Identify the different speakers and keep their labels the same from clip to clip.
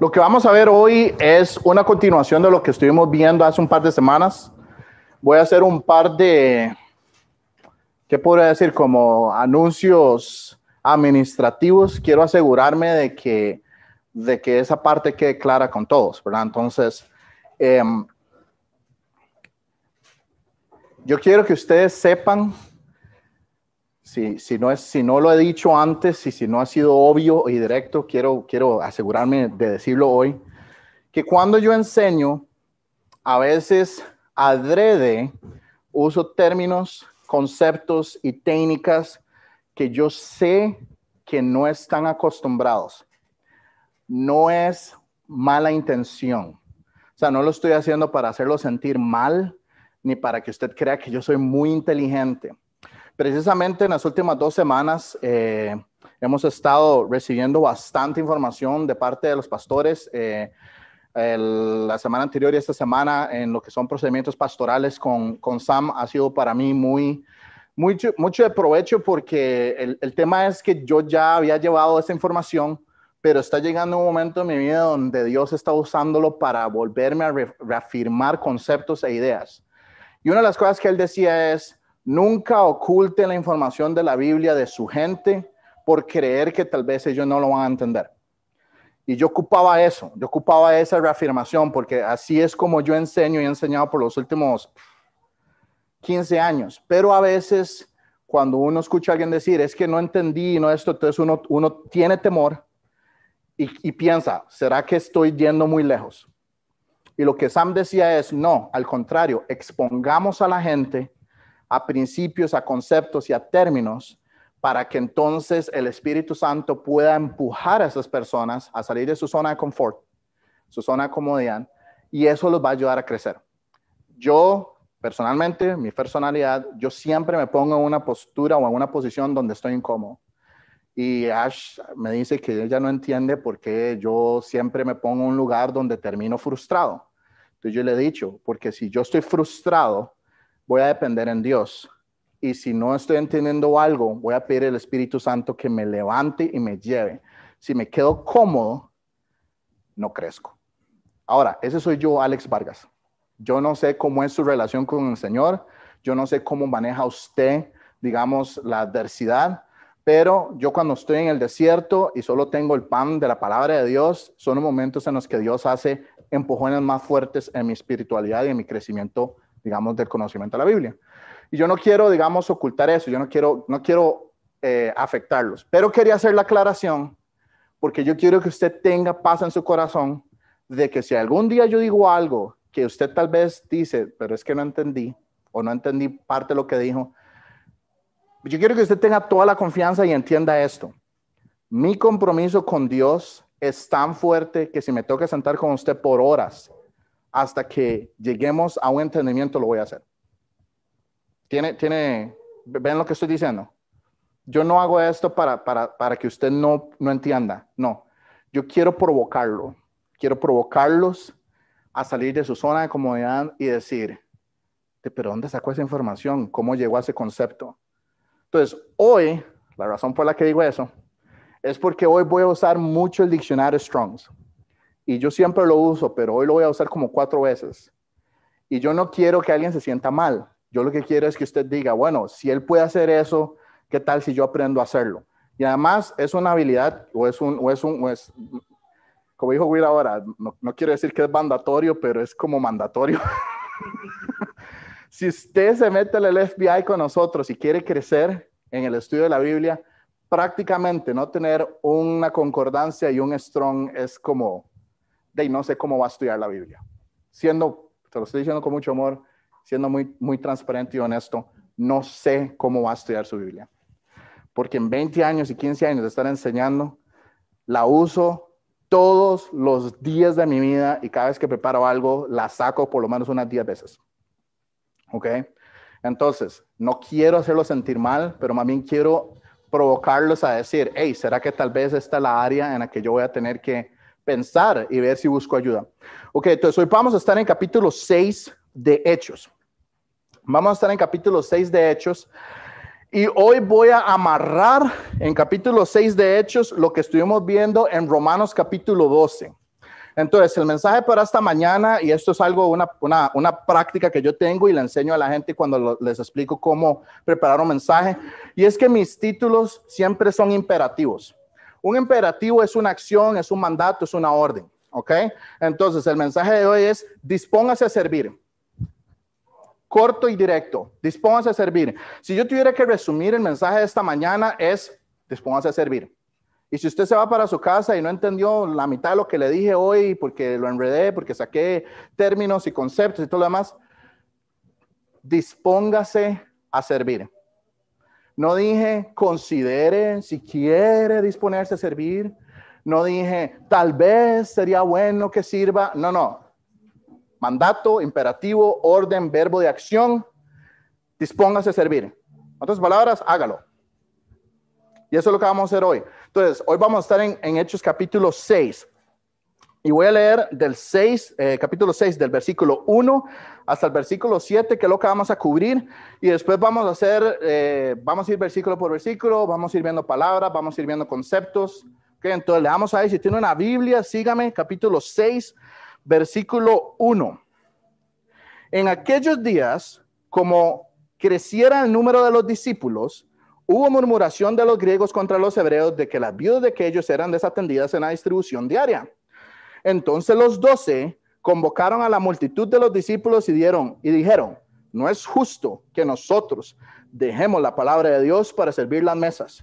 Speaker 1: lo que vamos a ver hoy es una continuación de lo que estuvimos viendo hace un par de semanas. Voy a hacer un par de, ¿qué podría decir? Como anuncios administrativos. Quiero asegurarme de que, de que esa parte quede clara con todos, ¿verdad? Entonces, em, yo quiero que ustedes sepan si, si, no es, si no lo he dicho antes y si no ha sido obvio y directo, quiero, quiero asegurarme de decirlo hoy, que cuando yo enseño, a veces adrede uso términos, conceptos y técnicas que yo sé que no están acostumbrados. No es mala intención. O sea, no lo estoy haciendo para hacerlo sentir mal, ni para que usted crea que yo soy muy inteligente Precisamente en las últimas dos semanas eh, hemos estado recibiendo bastante información de parte de los pastores. Eh, la semana anterior y esta semana en lo que son procedimientos pastorales con, con Sam ha sido para mí muy, mucho, mucho de provecho porque el, el, tema es que yo ya había llevado esa información, pero está llegando un momento en mi vida donde Dios está usándolo para volverme a reafirmar conceptos e ideas. Y una de las cosas que él decía es, Nunca oculte la información de la Biblia de su gente por creer que tal vez ellos no lo van a entender. Y yo ocupaba eso, yo ocupaba esa reafirmación porque así es como yo enseño y he enseñado por los últimos 15 años. Pero a veces cuando uno escucha a alguien decir, es que no entendí, no esto, entonces uno, uno tiene temor y, y piensa, ¿será que estoy yendo muy lejos? Y lo que Sam decía es, no, al contrario, expongamos a la gente a principios, a conceptos y a términos para que entonces el Espíritu Santo pueda empujar a esas personas a salir de su zona de confort, su zona de comodidad, y eso los va a ayudar a crecer. Yo, personalmente, mi personalidad, yo siempre me pongo en una postura o en una posición donde estoy incómodo. Y Ash me dice que ella no entiende por qué yo siempre me pongo en un lugar donde termino frustrado. Entonces yo le he dicho, porque si yo estoy frustrado, voy a depender en Dios. Y si no estoy entendiendo algo, voy a pedir al Espíritu Santo que me levante y me lleve. Si me quedo cómodo, no crezco. Ahora, ese soy yo, Alex Vargas. Yo no sé cómo es su relación con el Señor. Yo no sé cómo maneja usted, digamos, la adversidad. Pero yo cuando estoy en el desierto y solo tengo el pan de la palabra de Dios, son momentos en los que Dios hace empujones más fuertes en mi espiritualidad y en mi crecimiento digamos, del conocimiento de la Biblia. Y yo no quiero, digamos, ocultar eso, yo no quiero, no quiero eh, afectarlos, pero quería hacer la aclaración porque yo quiero que usted tenga paz en su corazón de que si algún día yo digo algo que usted tal vez dice, pero es que no entendí o no entendí parte de lo que dijo, yo quiero que usted tenga toda la confianza y entienda esto. Mi compromiso con Dios es tan fuerte que si me toca sentar con usted por horas hasta que lleguemos a un entendimiento lo voy a hacer. ¿Tiene, tiene, ven lo que estoy diciendo? Yo no hago esto para, para, para que usted no, no entienda, no. Yo quiero provocarlo, quiero provocarlos a salir de su zona de comodidad y decir, pero ¿dónde sacó esa información? ¿Cómo llegó a ese concepto? Entonces, hoy, la razón por la que digo eso, es porque hoy voy a usar mucho el diccionario Strongs y yo siempre lo uso, pero hoy lo voy a usar como cuatro veces. Y yo no quiero que alguien se sienta mal. Yo lo que quiero es que usted diga, bueno, si él puede hacer eso, ¿qué tal si yo aprendo a hacerlo? Y además es una habilidad o es un, o es un, es, como dijo Will ahora, no, no quiero decir que es mandatorio, pero es como mandatorio. si usted se mete al FBI con nosotros y quiere crecer en el estudio de la Biblia, prácticamente no tener una concordancia y un strong es como de no sé cómo va a estudiar la Biblia. Siendo, te lo estoy diciendo con mucho amor, siendo muy, muy transparente y honesto, no sé cómo va a estudiar su Biblia. Porque en 20 años y 15 años de estar enseñando, la uso todos los días de mi vida y cada vez que preparo algo, la saco por lo menos unas 10 veces. ¿Ok? Entonces, no quiero hacerlo sentir mal, pero más bien quiero provocarlos a decir, hey, ¿será que tal vez esta es la área en la que yo voy a tener que pensar y ver si busco ayuda. Ok, entonces hoy vamos a estar en capítulo 6 de Hechos. Vamos a estar en capítulo 6 de Hechos. Y hoy voy a amarrar en capítulo 6 de Hechos lo que estuvimos viendo en Romanos capítulo 12. Entonces, el mensaje para esta mañana, y esto es algo, una, una, una práctica que yo tengo y le enseño a la gente cuando les explico cómo preparar un mensaje, y es que mis títulos siempre son imperativos. Un imperativo es una acción, es un mandato, es una orden, ¿ok? Entonces, el mensaje de hoy es, dispóngase a servir. Corto y directo, dispóngase a servir. Si yo tuviera que resumir el mensaje de esta mañana es, dispóngase a servir. Y si usted se va para su casa y no entendió la mitad de lo que le dije hoy porque lo enredé, porque saqué términos y conceptos y todo lo demás, dispóngase a servir. No dije considere si quiere disponerse a servir. No dije tal vez sería bueno que sirva. No, no. Mandato, imperativo, orden, verbo de acción. Dispóngase a servir. En otras palabras, hágalo. Y eso es lo que vamos a hacer hoy. Entonces, hoy vamos a estar en, Hechos capítulo 6. Y voy a leer del 6, eh, capítulo 6, del versículo 1 hasta el versículo 7, que es lo que vamos a cubrir. Y después vamos a hacer, eh, vamos a ir versículo por versículo, vamos a ir viendo palabras, vamos a ir viendo conceptos. Okay, entonces le damos ahí, si tiene una Biblia, sígame, capítulo 6, versículo 1. En aquellos días, como creciera el número de los discípulos, Hubo murmuración de los griegos contra los hebreos de que las viudas de aquellos eran desatendidas en la distribución diaria. Entonces los doce convocaron a la multitud de los discípulos y, dieron, y dijeron, no es justo que nosotros dejemos la palabra de Dios para servir las mesas.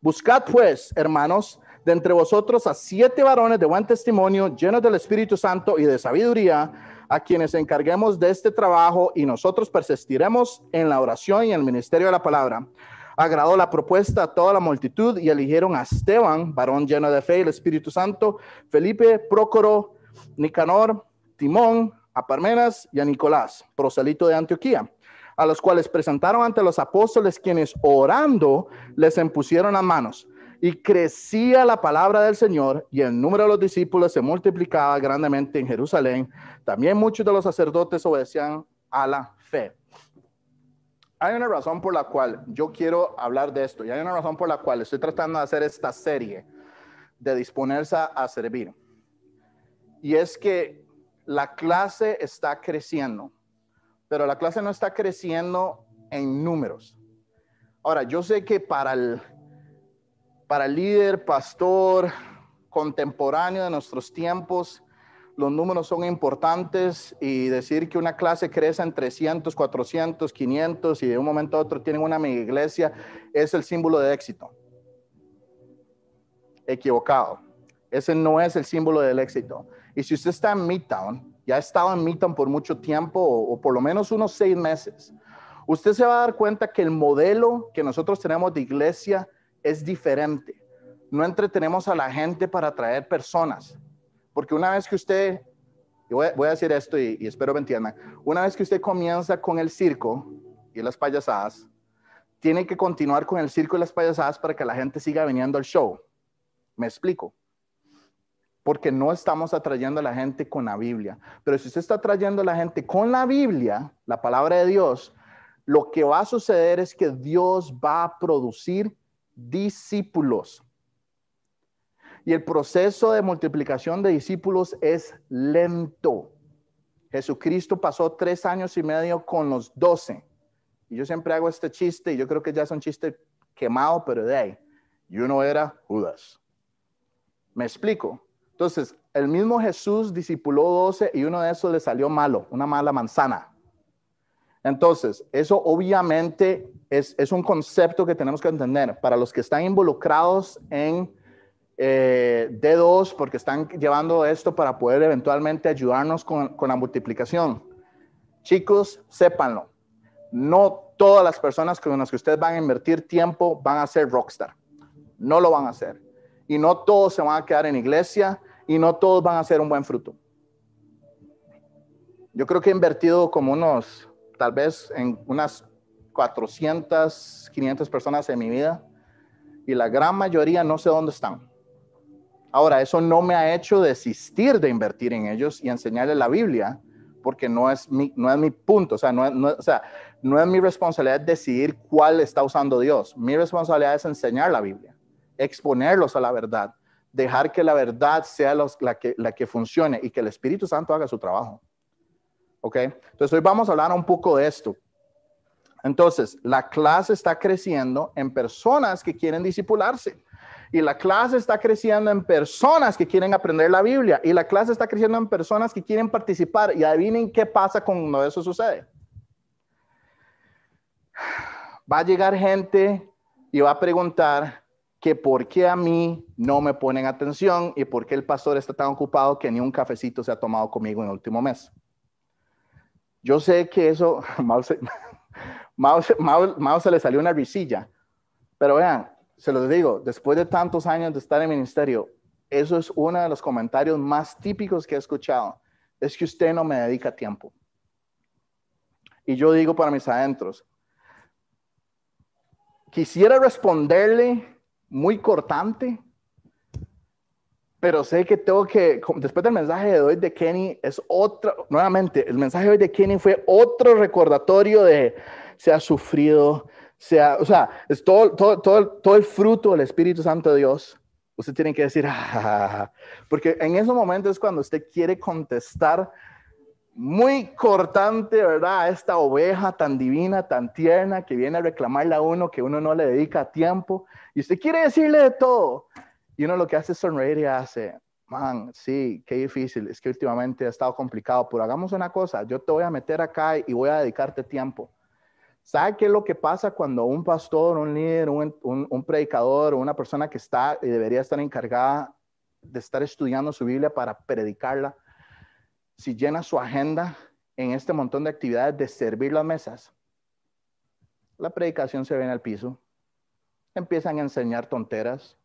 Speaker 1: Buscad pues, hermanos, de entre vosotros a siete varones de buen testimonio, llenos del Espíritu Santo y de sabiduría, a quienes encarguemos de este trabajo y nosotros persistiremos en la oración y el ministerio de la palabra agradó la propuesta a toda la multitud y eligieron a Esteban, varón lleno de fe y el Espíritu Santo, Felipe, Prócoro, Nicanor, Timón, a Parmenas y a Nicolás, proselito de Antioquía, a los cuales presentaron ante los apóstoles quienes orando les impusieron las manos. Y crecía la palabra del Señor y el número de los discípulos se multiplicaba grandemente en Jerusalén. También muchos de los sacerdotes obedecían a la fe hay una razón por la cual yo quiero hablar de esto y hay una razón por la cual estoy tratando de hacer esta serie de disponerse a servir. Y es que la clase está creciendo, pero la clase no está creciendo en números. Ahora, yo sé que para el, para el líder, pastor contemporáneo de nuestros tiempos, los números son importantes y decir que una clase crece en 300, 400, 500 y de un momento a otro tienen una mega iglesia es el símbolo de éxito. Equivocado. Ese no es el símbolo del éxito. Y si usted está en Midtown, ya ha estado en Midtown por mucho tiempo o, o por lo menos unos seis meses, usted se va a dar cuenta que el modelo que nosotros tenemos de iglesia es diferente. No entretenemos a la gente para atraer personas porque una vez que usted, voy, a decir esto y, espero me entiendan, una vez que usted comienza con el circo y las payasadas, tiene que continuar con el circo y las payasadas para que la gente siga viniendo al show. ¿Me explico? Porque no estamos atrayendo a la gente con la Biblia. Pero si usted está atrayendo a la gente con la Biblia, la palabra de Dios, lo que va a suceder es que Dios va a producir discípulos. Y el proceso de multiplicación de discípulos es lento. Jesucristo pasó tres años y medio con los doce. Y yo siempre hago este chiste, y yo creo que ya es un chiste quemado, pero de ahí. Y uno era Judas. ¿Me explico? Entonces, el mismo Jesús discipuló doce y uno de esos le salió malo, una mala manzana. Entonces, eso obviamente es, es un concepto que tenemos que entender para los que están involucrados en eh, D2 porque están llevando esto para poder eventualmente ayudarnos con, con la multiplicación. Chicos, sépanlo, no todas las personas con las que ustedes van a invertir tiempo van a ser rockstar. No lo van a hacer. Y no todos se van a quedar en iglesia y no todos van a hacer un buen fruto. Yo creo que he invertido como unos, tal vez en unas 400, 500 personas en mi vida y la gran mayoría no sé dónde están. Ahora, eso no me ha hecho desistir de invertir en ellos y enseñarles la Biblia, porque no es mi, no es mi punto, o sea, no, o sea, no es mi responsabilidad decidir cuál está usando Dios. Mi responsabilidad es enseñar la Biblia, exponerlos a la verdad, dejar que la verdad sea la, que, la que funcione y que el Espíritu Santo haga su trabajo. ¿Ok? Entonces hoy vamos a hablar un poco de esto. Entonces, la clase está creciendo en personas que quieren disipularse. Y la clase está creciendo en personas que quieren aprender la Biblia. Y la clase está creciendo en personas que quieren participar. Y adivinen qué pasa cuando eso sucede. Va a llegar gente y va a preguntar que por qué a mí no me ponen atención y por qué el pastor está tan ocupado que ni un cafecito se ha tomado conmigo en el último mes. Yo sé que eso, Mao se, le salió una risilla, pero vean, se los digo, después de tantos años de estar en ministerio, eso es uno de los comentarios más típicos que he escuchado, es que usted no me dedica tiempo. Y yo digo para mis adentros, quisiera responderle muy cortante, pero sé que tengo que, después del mensaje de hoy de Kenny, es otro, nuevamente, el mensaje de hoy de Kenny fue otro recordatorio de se ha sufrido, sea, o sea, es todo, todo, todo, todo el fruto del Espíritu Santo de Dios. Usted tiene que decir, ah", porque en esos momentos es cuando usted quiere contestar muy cortante, ¿verdad? A esta oveja tan divina, tan tierna, que viene a reclamarle a uno que uno no le dedica tiempo. Y usted quiere decirle de todo. Y uno lo que hace es sonreír y hace, man, sí, qué difícil, es que últimamente ha estado complicado, pero hagamos una cosa, yo te voy a meter acá y voy a dedicarte tiempo. ¿Sabe qué es lo que pasa cuando un pastor, un líder, un, predicador, una persona que está y debería estar encargada de estar estudiando su Biblia para predicarla, si llena su agenda en este montón de actividades de servir las mesas, la predicación se ve en el piso, empiezan a enseñar tonteras,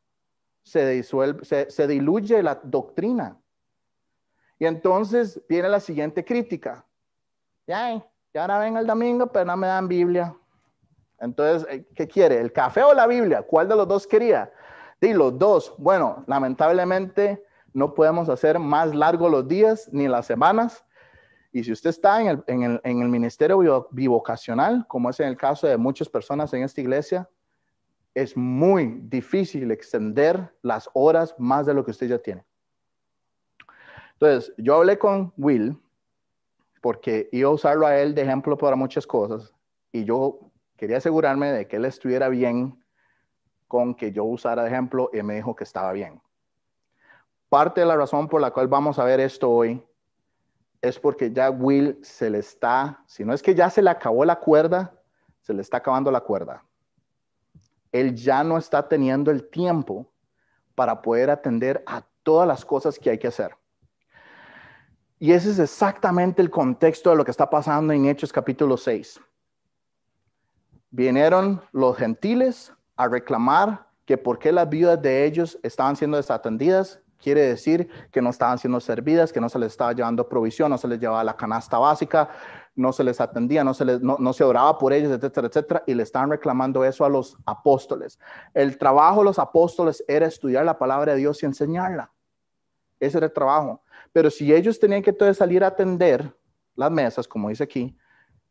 Speaker 1: se, disuelve, se, diluye la doctrina. Y entonces viene la siguiente crítica. Ya, y ahora ven el domingo, pero no me dan Biblia. Entonces, eh, ¿qué quiere? ¿El café o la Biblia? ¿Cuál de los dos quería? Di los dos. Bueno, lamentablemente no podemos hacer más largos los días ni las semanas. Y si usted está en el, en el, en el ministerio bivocacional, como es en el caso de muchas personas en esta iglesia, es muy difícil extender las horas más de lo que usted ya tiene. Entonces, yo hablé con Will porque iba a usarlo a él de ejemplo para muchas cosas y yo quería asegurarme de que él estuviera bien con que yo usara de ejemplo y me dijo que estaba bien. Parte de la razón por la cual vamos a ver esto hoy es porque ya Will se le está, si no es que ya se le acabó la cuerda, se le está acabando la cuerda. Él ya no está teniendo el tiempo para poder atender a todas las cosas que hay que hacer. Y ese es exactamente el contexto de lo que está pasando en Hechos capítulo 6. Vinieron los gentiles a reclamar que por qué las viudas de ellos estaban siendo desatendidas quiere decir que no estaban siendo servidas, que no se les estaba llevando provisión, no se les llevaba la canasta básica, no se les atendía, no se, les, no, se oraba por ellos, etcétera, etcétera, y le estaban reclamando eso a los apóstoles. El trabajo de los apóstoles era estudiar la palabra de Dios y enseñarla. Ese era el trabajo. Pero si ellos tenían que entonces salir a atender las mesas, como dice aquí,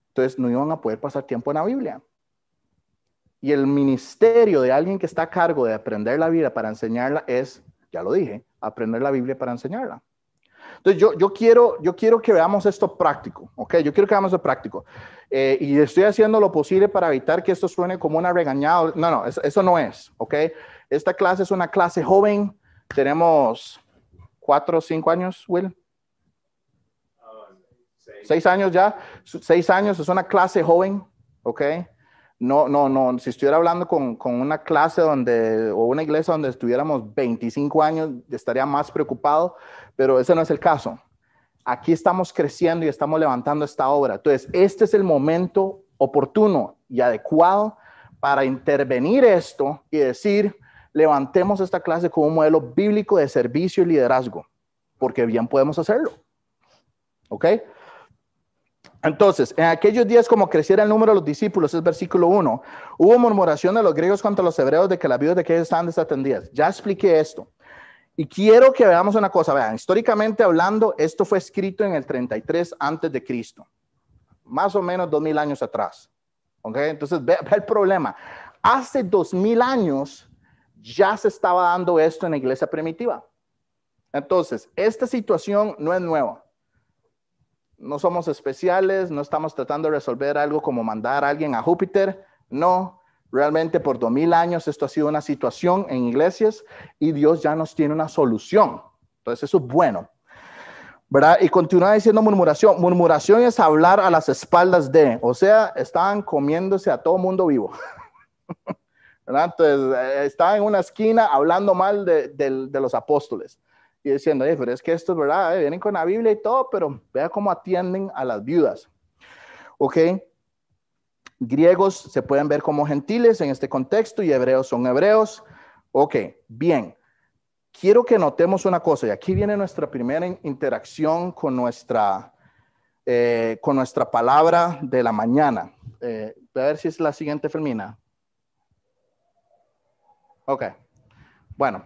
Speaker 1: entonces no iban a poder pasar tiempo en la Biblia. Y el ministerio de alguien que está a cargo de aprender la Biblia para enseñarla es, ya lo dije, aprender la Biblia para enseñarla. Entonces, yo, yo, quiero, yo quiero que veamos esto práctico, ¿ok? Yo quiero que veamos esto práctico. Eh, y estoy haciendo lo posible para evitar que esto suene como una regañada. No, no, eso, no es, ¿ok? Esta clase es una clase joven. Tenemos cuatro o cinco años, Will. seis años ya. Seis años, es una clase joven, ¿ok? no, no, no, si estuviera hablando con, una clase donde, o una iglesia donde estuviéramos 25 años, estaría más preocupado, pero ese no es el caso. Aquí estamos creciendo y estamos levantando esta obra. Entonces, este es el momento oportuno y adecuado para intervenir esto y decir, levantemos esta clase como un modelo bíblico de servicio y liderazgo, porque bien podemos hacerlo. ¿Ok? Entonces, en aquellos días como creciera el número de los discípulos, es versículo 1, hubo murmuración de los griegos contra los hebreos de que las viudas de aquellos estaban desatendidas. Ya expliqué esto. Y quiero que veamos una cosa, vean, históricamente hablando, esto fue escrito en el 33 antes de Cristo, más o menos dos mil años atrás. ¿Ok? Entonces, ve, el problema. Hace dos mil años ya se estaba dando esto en la iglesia primitiva. Entonces, esta situación no es nueva. No somos especiales, no estamos tratando de resolver algo como mandar a alguien a Júpiter. No, realmente por dos mil años esto ha sido una situación en iglesias y Dios ya nos tiene una solución. Entonces, eso es bueno. ¿verdad? Y continúa diciendo murmuración. Murmuración es hablar a las espaldas de, o sea, estaban comiéndose a todo mundo vivo. ¿verdad? Entonces, eh, estaban en una esquina hablando mal de, de, los apóstoles y diciendo, pero es que esto es verdad, eh, vienen con la Biblia y todo, pero vea cómo atienden a las viudas. ¿Ok? Griegos se pueden ver como gentiles en este contexto y hebreos son hebreos. Ok, bien quiero que notemos una cosa, y aquí viene nuestra primera interacción con nuestra, eh, con nuestra palabra de la mañana. Eh, a ver si es la siguiente, Fermina. Ok. Bueno,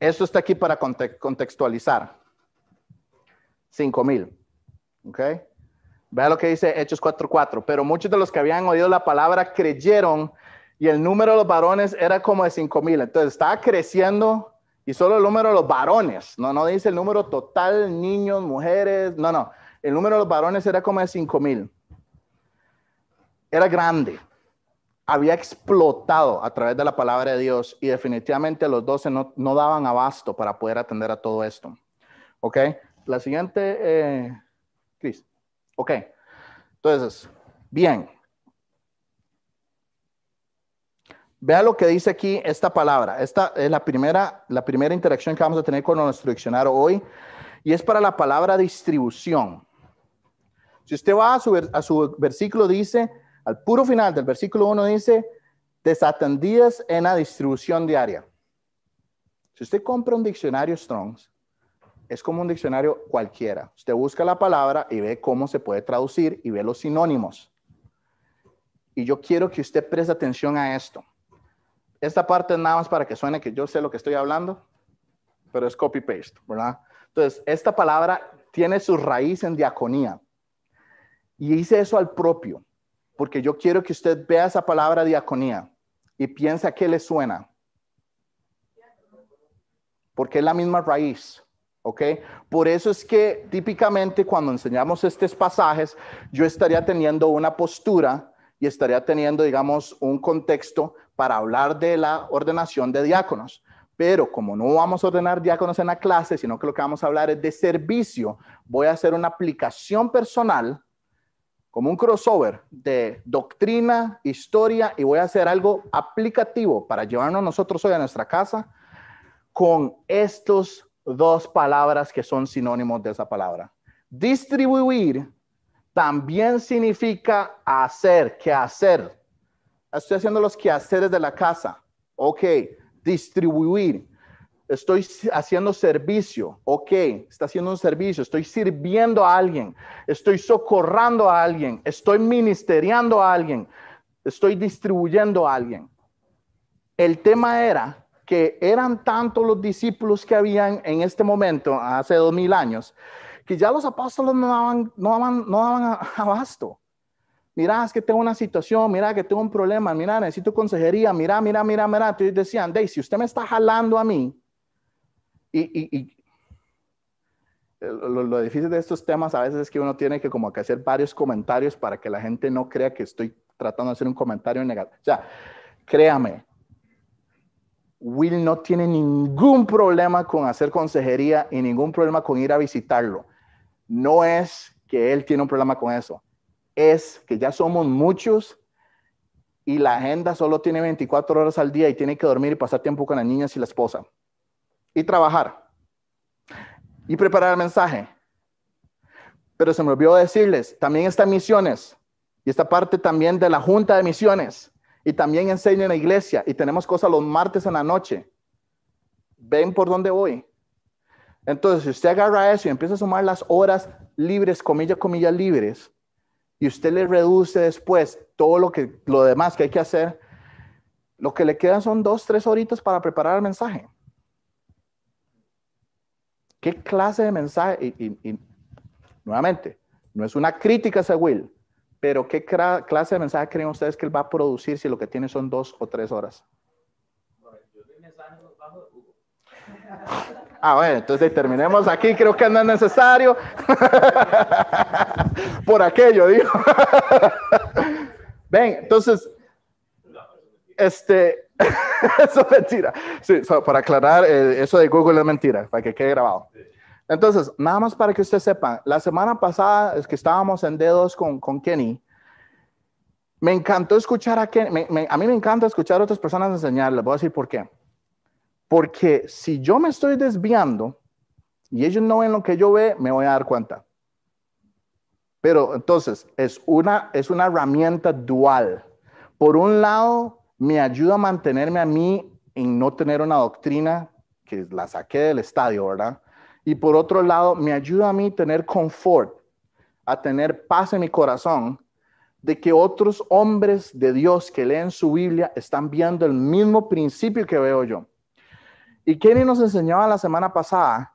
Speaker 1: esto está aquí para contextualizar. 5000. Ok. Vea lo que dice Hechos 4:4. Pero muchos de los que habían oído la palabra creyeron y el número de los varones era como de 5000. Entonces estaba creciendo y solo el número de los varones, no, no dice el número total, niños, mujeres, no, no. El número de los varones era como de 5 mil. Era grande. Había explotado a través de la palabra de Dios y definitivamente los doce no, no daban abasto para poder atender a todo esto. ¿Ok? La siguiente, eh, Cris. Ok. Entonces, bien. Vea lo que dice aquí esta palabra. Esta es la primera, la primera interacción que vamos a tener con nuestro diccionario hoy y es para la palabra distribución. Si usted va a su, a su versículo, dice, al puro final del versículo 1 dice, desatendidas en la distribución diaria. Si usted compra un diccionario Strongs, es como un diccionario cualquiera. Usted busca la palabra y ve cómo se puede traducir y ve los sinónimos. Y yo quiero que usted preste atención a esto. Esta parte es nada más para que suene que yo sé lo que estoy hablando, pero es copy-paste, ¿verdad? Entonces, esta palabra tiene su raíz en diaconía. Y hice eso al propio, porque yo quiero que usted vea esa palabra diaconía y piense a qué le suena. Porque es la misma raíz, ¿ok? Por eso es que típicamente cuando enseñamos estos pasajes, yo estaría teniendo una postura y estaría teniendo, digamos, un contexto para hablar de la ordenación de diáconos. Pero como no vamos a ordenar diáconos en la clase, sino que lo que vamos a hablar es de servicio, voy a hacer una aplicación personal, como un crossover de doctrina, historia, y voy a hacer algo aplicativo para llevarnos nosotros hoy a nuestra casa con estos dos palabras que son sinónimos de esa palabra. Distribuir también significa hacer, que hacer. Estoy haciendo los quehaceres de la casa. Ok, distribuir. Estoy haciendo servicio. Ok, está haciendo un servicio. Estoy sirviendo a alguien. Estoy socorrando a alguien. Estoy ministeriando a alguien. Estoy distribuyendo a alguien. El tema era que eran tantos los discípulos que habían en este momento, hace dos mil años, que ya los apóstoles no daban, no daban, no daban abasto mira, es que tengo una situación, mira, que tengo un problema, mira, necesito consejería, mira, mira, mira, mira. Entonces decían, Dey, si usted me está jalando a mí, y, lo, difícil de estos temas a veces es que uno tiene que como que hacer varios comentarios para que la gente no crea que estoy tratando de hacer un comentario negativo. O sea, créame, Will no tiene ningún problema con hacer consejería y ningún problema con ir a visitarlo. No es que él tiene un problema con eso es que ya somos muchos y la agenda solo tiene 24 horas al día y tiene que dormir y pasar tiempo con las niñas y la esposa. Y trabajar. Y preparar el mensaje. Pero se me olvidó decirles, también están misiones. Y esta parte también de la junta de misiones. Y también enseña en la iglesia. Y tenemos cosas los martes en la noche. Ven por dónde voy. Entonces, si usted agarra eso y empieza a sumar las horas libres, comillas, comillas libres, y usted le reduce después todo lo, que, lo demás que hay que hacer, lo que le quedan son dos, tres horitas para preparar el mensaje. ¿Qué clase de mensaje? Y, nuevamente, no es una crítica a Will, pero ¿qué clase de mensaje creen ustedes que él va a producir si lo que tiene son dos o tres horas? Ah, bueno, entonces terminemos aquí, creo que no es necesario. Por aquello, digo. Ven, entonces, este, eso es mentira. Sí, para aclarar, eh, eso de Google es mentira, para que quede grabado. Entonces, nada más para que usted sepa, la semana pasada es que estábamos en dedos con, con Kenny. Me encantó escuchar a Kenny. a mí me encanta escuchar a otras personas enseñar. Les voy a decir por qué. Porque si yo me estoy desviando y ellos no ven lo que yo ve, me voy a dar cuenta. Pero entonces es una, es una herramienta dual. Por un lado, me ayuda a mantenerme a mí en no tener una doctrina que la saqué del estadio, ¿verdad? Y por otro lado, me ayuda a mí tener confort, a tener paz en mi corazón de que otros hombres de Dios que leen su Biblia están viendo el mismo principio que veo yo. Y Kenny nos enseñaba la semana pasada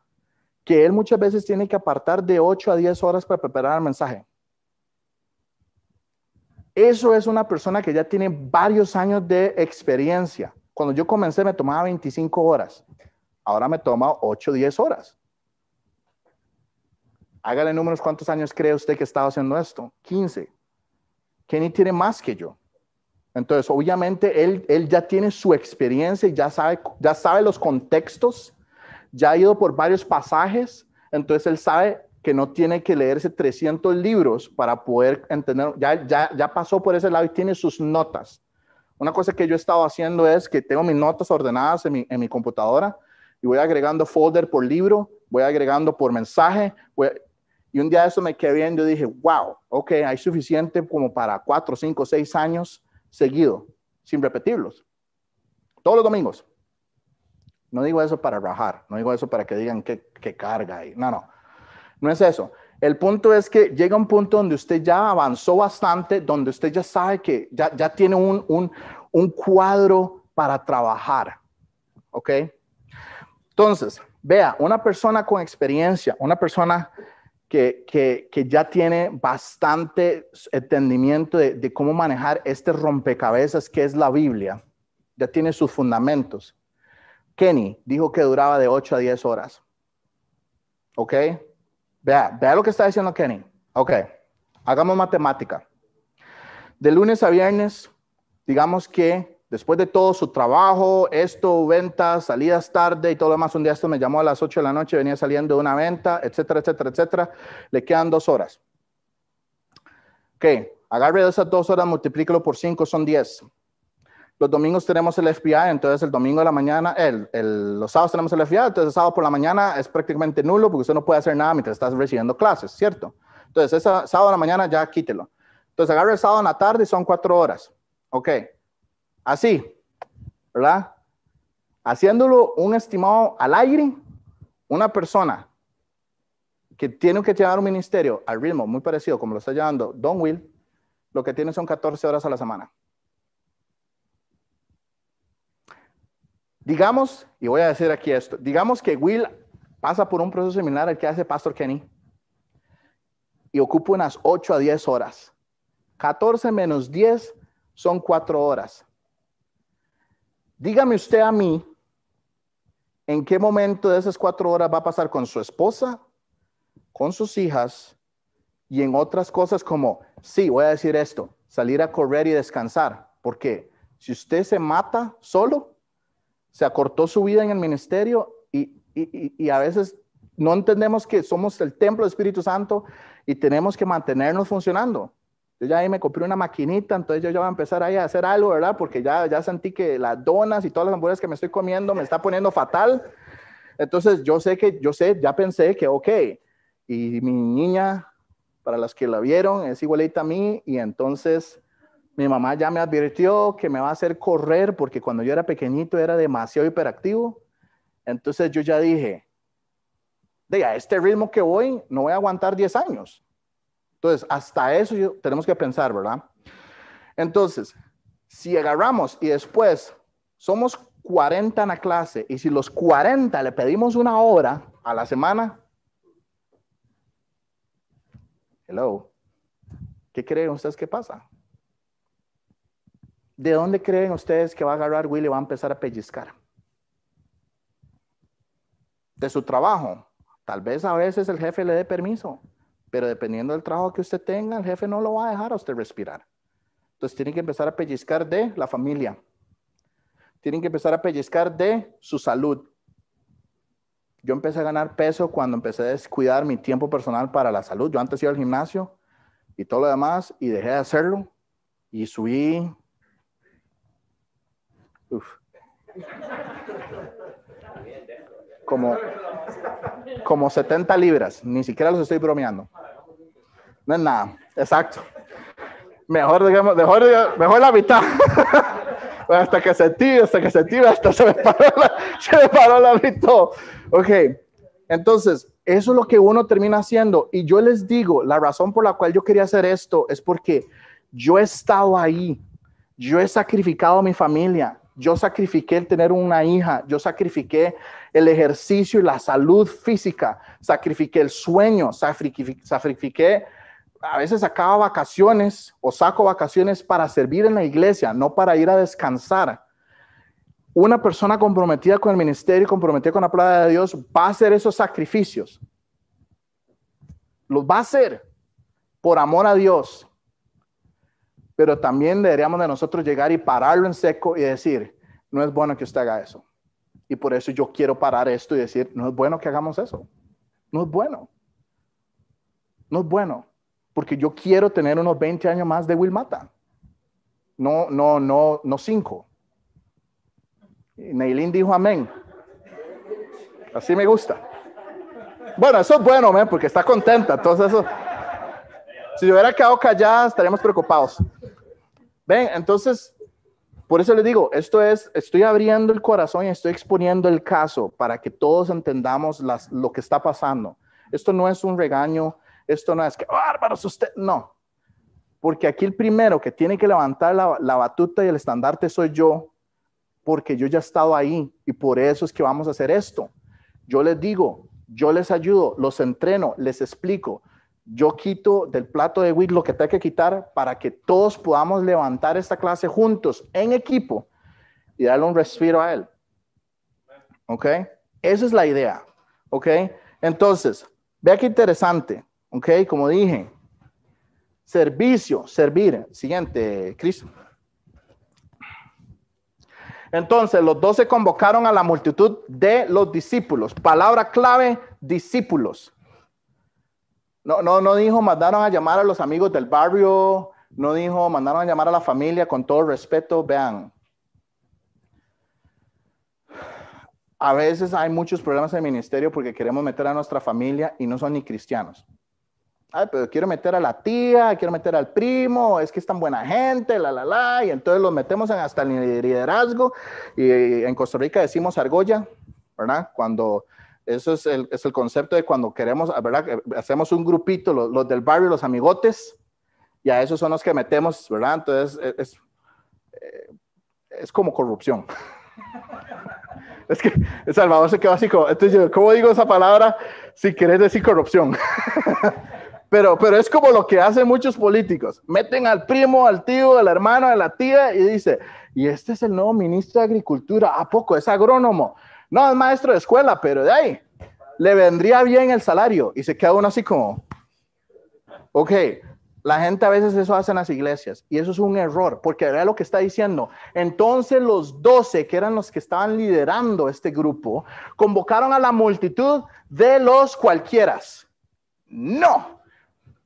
Speaker 1: que él muchas veces tiene que apartar de 8 a 10 horas para preparar el mensaje. Eso es una persona que ya tiene varios años de experiencia. Cuando yo comencé me tomaba 25 horas. Ahora me toma 8 o 10 horas. Hágale números, ¿cuántos años cree usted que estaba haciendo esto? 15. Kenny tiene más que yo. Entonces, obviamente, él, él ya tiene su experiencia y ya sabe, ya sabe los contextos, ya ha ido por varios pasajes, entonces él sabe que no tiene que leerse 300 libros para poder entender, ya, ya, ya pasó por ese lado y tiene sus notas. Una cosa que yo he estado haciendo es que tengo mis notas ordenadas en mi, en mi computadora y voy agregando folder por libro, voy agregando por mensaje, y un día eso me quedé viendo y dije, wow, ok, hay suficiente como para cuatro, cinco, seis años seguido, sin repetirlos. Todos los domingos. No digo eso para rajar, no digo eso para que digan que, carga ahí. No, no, no es eso. El punto es que llega un punto donde usted ya avanzó bastante, donde usted ya sabe que ya, ya tiene un, un, un cuadro para trabajar. ¿Ok? Entonces, vea, una persona con experiencia, una persona que, ya tiene bastante entendimiento de, cómo manejar este rompecabezas que es la Biblia. Ya tiene sus fundamentos. Kenny dijo que duraba de 8 a 10 horas. ¿Ok? Vea, vea lo que está diciendo Kenny. Ok, hagamos matemática. De lunes a viernes, digamos que Después de todo su trabajo, esto, ventas, salidas tarde y todo lo demás, un día esto me llamó a las 8 de la noche, venía saliendo de una venta, etcétera, etcétera, etcétera. Le quedan dos horas. Ok, agarre esas dos horas, multiplícalo por 5, son 10. Los domingos tenemos el FBI, entonces el domingo de la mañana, el, los sábados tenemos el FBI, entonces el sábado por la mañana es prácticamente nulo porque usted no puede hacer nada mientras estás recibiendo clases, ¿cierto? Entonces, ese sábado de la mañana ya quítelo. Entonces, agarre el sábado en la tarde y son cuatro horas. Ok. Así, ¿verdad? Haciéndolo un estimado al aire, una persona que tiene que llevar un ministerio al ritmo muy parecido como lo está llevando Don Will, lo que tiene son 14 horas a la semana. Digamos, y voy a decir aquí esto, digamos que Will pasa por un proceso similar al que hace Pastor Kenny y ocupa unas 8 a 10 horas. 14 menos 10 son 4 horas. Dígame usted a mí, ¿en qué momento de esas cuatro horas va a pasar con su esposa, con sus hijas y en otras cosas como, sí, voy a decir esto, salir a correr y descansar? Porque si usted se mata solo, se acortó su vida en el ministerio y, y a veces no entendemos que somos el templo del Espíritu Santo y tenemos que mantenernos funcionando. Yo ya ahí me compré una maquinita, entonces yo ya voy a empezar ahí a hacer algo, ¿verdad? Porque ya, ya sentí que las donas y todas las hamburguesas que me estoy comiendo me está poniendo fatal. Entonces yo sé que, yo sé, ya pensé que, ok, y mi niña, para las que la vieron, es igualita a mí, y entonces mi mamá ya me advirtió que me va a hacer correr porque cuando yo era pequeñito era demasiado hiperactivo. Entonces yo ya dije, de a este ritmo que voy, no voy a aguantar 10 años. Entonces, hasta eso tenemos que pensar, ¿verdad? Entonces, si agarramos y después somos 40 en la clase y si los 40 le pedimos una hora a la semana, hello, ¿qué creen ustedes que pasa? ¿De dónde creen ustedes que va a agarrar Willy y va a empezar a pellizcar? de su trabajo. Tal vez a veces el jefe le dé permiso, pero dependiendo del trabajo que usted tenga, el jefe no lo va a dejar a usted respirar. Entonces tiene que empezar a pellizcar de la familia. Tienen que empezar a pellizcar de su salud. Yo empecé a ganar peso cuando empecé a descuidar mi tiempo personal para la salud. Yo antes iba al gimnasio y todo lo demás y dejé de hacerlo y subí. Como, como 70 libras, ni siquiera los estoy bromeando. No es nada, exacto. Mejor, digamos, mejor, mejor la mitad. hasta que sentí, hasta que sentí, hasta se me paró la, se me paró la mitad. Ok, entonces, eso es lo que uno termina haciendo. Y yo les digo, la razón por la cual yo quería hacer esto es porque yo he estado ahí, yo he sacrificado a mi familia, yo sacrifiqué el tener una hija, yo sacrifiqué el ejercicio y la salud física, sacrifiqué el sueño, sacrifiqué, a veces sacaba vacaciones o saco vacaciones para servir en la iglesia, no para ir a descansar. Una persona comprometida con el ministerio, comprometida con la palabra de Dios, va a hacer esos sacrificios. Los va a hacer por amor a Dios, pero también deberíamos de nosotros llegar y pararlo en seco y decir, no es bueno que usted haga eso. Y por eso yo quiero parar esto y decir, no es bueno que hagamos eso. No es bueno. No es bueno. Porque yo quiero tener unos 20 años más de Wilmata. No, no, no, no cinco. Neilín dijo amén. Así me gusta. Bueno, eso es bueno, porque está contenta. Entonces, eso, si yo hubiera quedado callada, estaríamos preocupados. Ven, entonces, por eso les digo, esto es, estoy abriendo el corazón y estoy exponiendo el caso para que todos entendamos lo que está pasando. Esto no es un regaño, esto no es que, bárbaros, usted, no. Porque aquí el primero que tiene que levantar la, la batuta y el estandarte soy yo, porque yo ya he estado ahí y por eso es que vamos a hacer esto. Yo les digo, yo les ayudo, los entreno, les explico, yo quito del plato de WIC lo que tengo que quitar para que todos podamos levantar esta clase juntos, en equipo, y darle un respiro a él. ¿Ok? Esa es la idea. ¿Ok? Entonces, vea qué interesante. ¿Ok? Como dije, servicio, servir. Siguiente, Cristo. Entonces, los doce convocaron a la multitud de los discípulos. Palabra clave, discípulos. No, no, no dijo mandaron a llamar a los amigos del barrio, no dijo mandaron a llamar a la familia con todo respeto. Vean, a veces hay muchos problemas en el ministerio porque queremos meter a nuestra familia y no son ni cristianos. Ay, pero quiero meter a la tía, quiero meter al primo, es que es tan buena gente, la, la, la, y entonces los metemos en hasta el liderazgo. Y en Costa Rica decimos argolla, ¿verdad? Cuando eso es el, es el concepto de cuando queremos, ¿verdad? Hacemos un grupito, los, del barrio, los amigotes, y a esos son los que metemos, ¿verdad? Entonces es, es, eh, es como corrupción. es que El Salvador se quedó así como, entonces ¿cómo digo esa palabra si querés decir corrupción? pero, pero es como lo que hacen muchos políticos. Meten al primo, al tío, al hermano, a la tía y dice, y este es el nuevo ministro de Agricultura, ¿a poco? Es agrónomo. No, es maestro de escuela, pero de ahí le vendría bien el salario. Y se queda uno así como, ok, la gente a veces eso hace en las iglesias y eso es un error, porque vea lo que está diciendo. Entonces los doce, que eran los que estaban liderando este grupo, convocaron a la multitud de los cualquieras. No,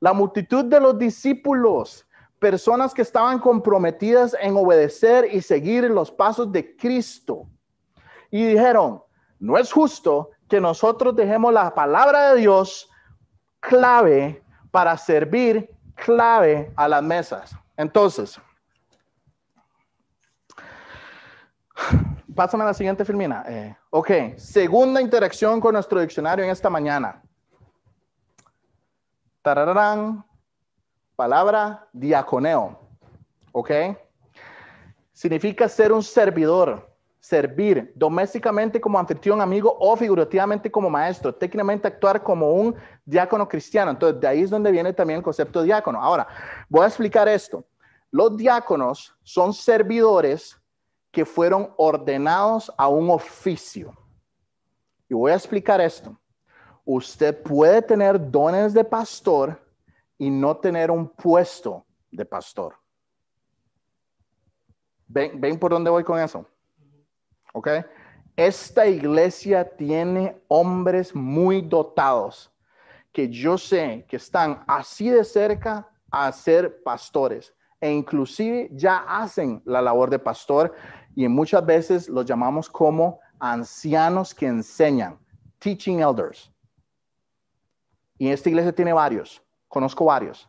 Speaker 1: la multitud de los discípulos, personas que estaban comprometidas en obedecer y seguir los pasos de Cristo y dijeron, no es justo que nosotros dejemos la palabra de Dios clave para servir clave a las mesas. Entonces, pásame la siguiente filmina. Eh, ok, segunda interacción con nuestro diccionario en esta mañana. Tararán, palabra diaconeo. Ok, significa ser un servidor servir domésticamente como anfitrión, amigo o figurativamente como maestro, técnicamente actuar como un diácono cristiano. Entonces, de ahí es donde viene también el concepto de diácono. Ahora, voy a explicar esto. Los diáconos son servidores que fueron ordenados a un oficio. Y voy a explicar esto. Usted puede tener dones de pastor y no tener un puesto de pastor. ¿Ven, ven por dónde voy con eso? ¿Ok? Esta iglesia tiene hombres muy dotados que yo sé que están así de cerca a ser pastores e inclusive ya hacen la labor de pastor y muchas veces los llamamos como ancianos que enseñan, teaching elders. Y esta iglesia tiene varios, conozco varios.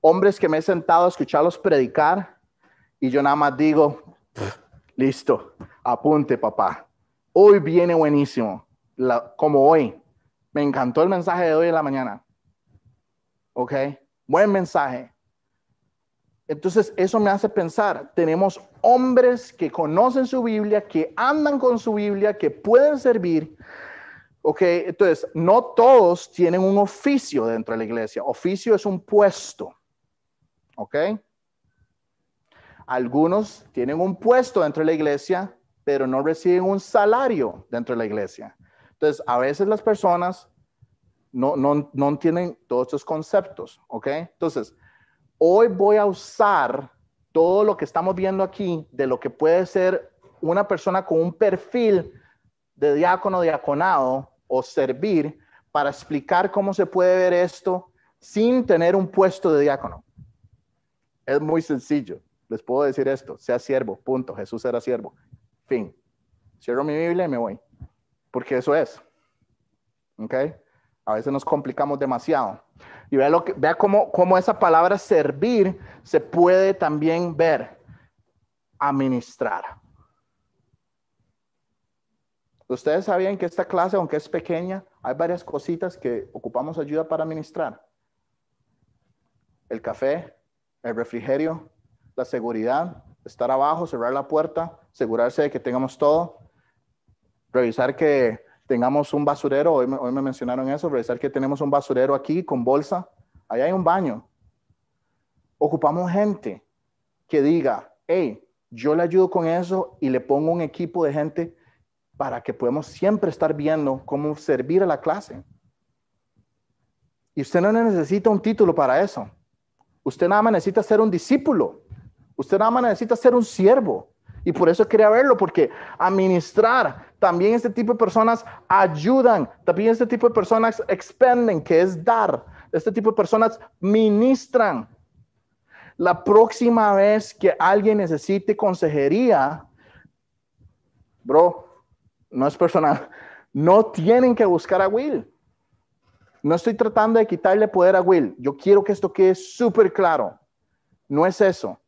Speaker 1: Hombres que me he sentado a escucharlos predicar y yo nada más digo, listo, apunte papá. Hoy viene buenísimo, como hoy. Me encantó el mensaje de hoy en la mañana. ¿Ok? Buen mensaje. Entonces, eso me hace pensar, tenemos hombres que conocen su Biblia, que andan con su Biblia, que pueden servir. Ok, entonces, no todos tienen un oficio dentro de la iglesia. Oficio es un puesto. Ok. Algunos tienen un puesto dentro de la iglesia, pero no reciben un salario dentro de la iglesia. Entonces, a veces las personas no, no, no entienden todos estos conceptos, ¿ok? Entonces, hoy voy a usar todo lo que estamos viendo aquí de lo que puede ser una persona con un perfil de diácono, diaconado o servir para explicar cómo se puede ver esto sin tener un puesto de diácono. Es muy sencillo. Les puedo decir esto, sea siervo, punto. Jesús era siervo. Fin. Cierro mi Biblia y me voy. Porque eso es. ¿Ok? A veces nos complicamos demasiado. Y vea, lo que, vea cómo, cómo esa palabra servir se puede también ver. Administrar. Ustedes sabían que esta clase, aunque es pequeña, hay varias cositas que ocupamos ayuda para administrar. El café, el refrigerio, la seguridad, estar abajo, cerrar la puerta, asegurarse de que tengamos todo, revisar que tengamos un basurero, hoy me, mencionaron eso, revisar que tenemos un basurero aquí con bolsa, ahí hay un baño. Ocupamos gente que diga, hey, yo le ayudo con eso y le pongo un equipo de gente para que podamos siempre estar viendo cómo servir a la clase. Y usted no necesita un título para eso. Usted nada más necesita ser un discípulo. Usted nada necesita ser un siervo. Y por eso quería verlo, porque administrar, también este tipo de personas ayudan, también este tipo de personas expenden, que es dar, este tipo de personas ministran. La próxima vez que alguien necesite consejería, bro, no es personal, no tienen que buscar a Will. No estoy tratando de quitarle poder a Will. Yo quiero que esto quede súper claro. No es eso.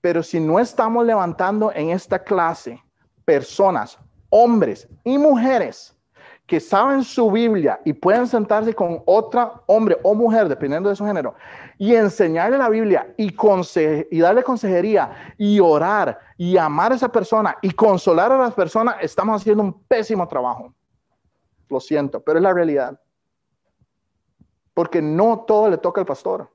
Speaker 1: Pero si no estamos levantando en esta clase personas, hombres y mujeres que saben su Biblia y pueden sentarse con otra hombre o mujer, dependiendo de su género, y enseñarle la Biblia y, darle consejería y orar y amar a esa persona y consolar a las personas, estamos haciendo un pésimo trabajo. Lo siento, pero es la realidad. Porque no todo le toca al pastor.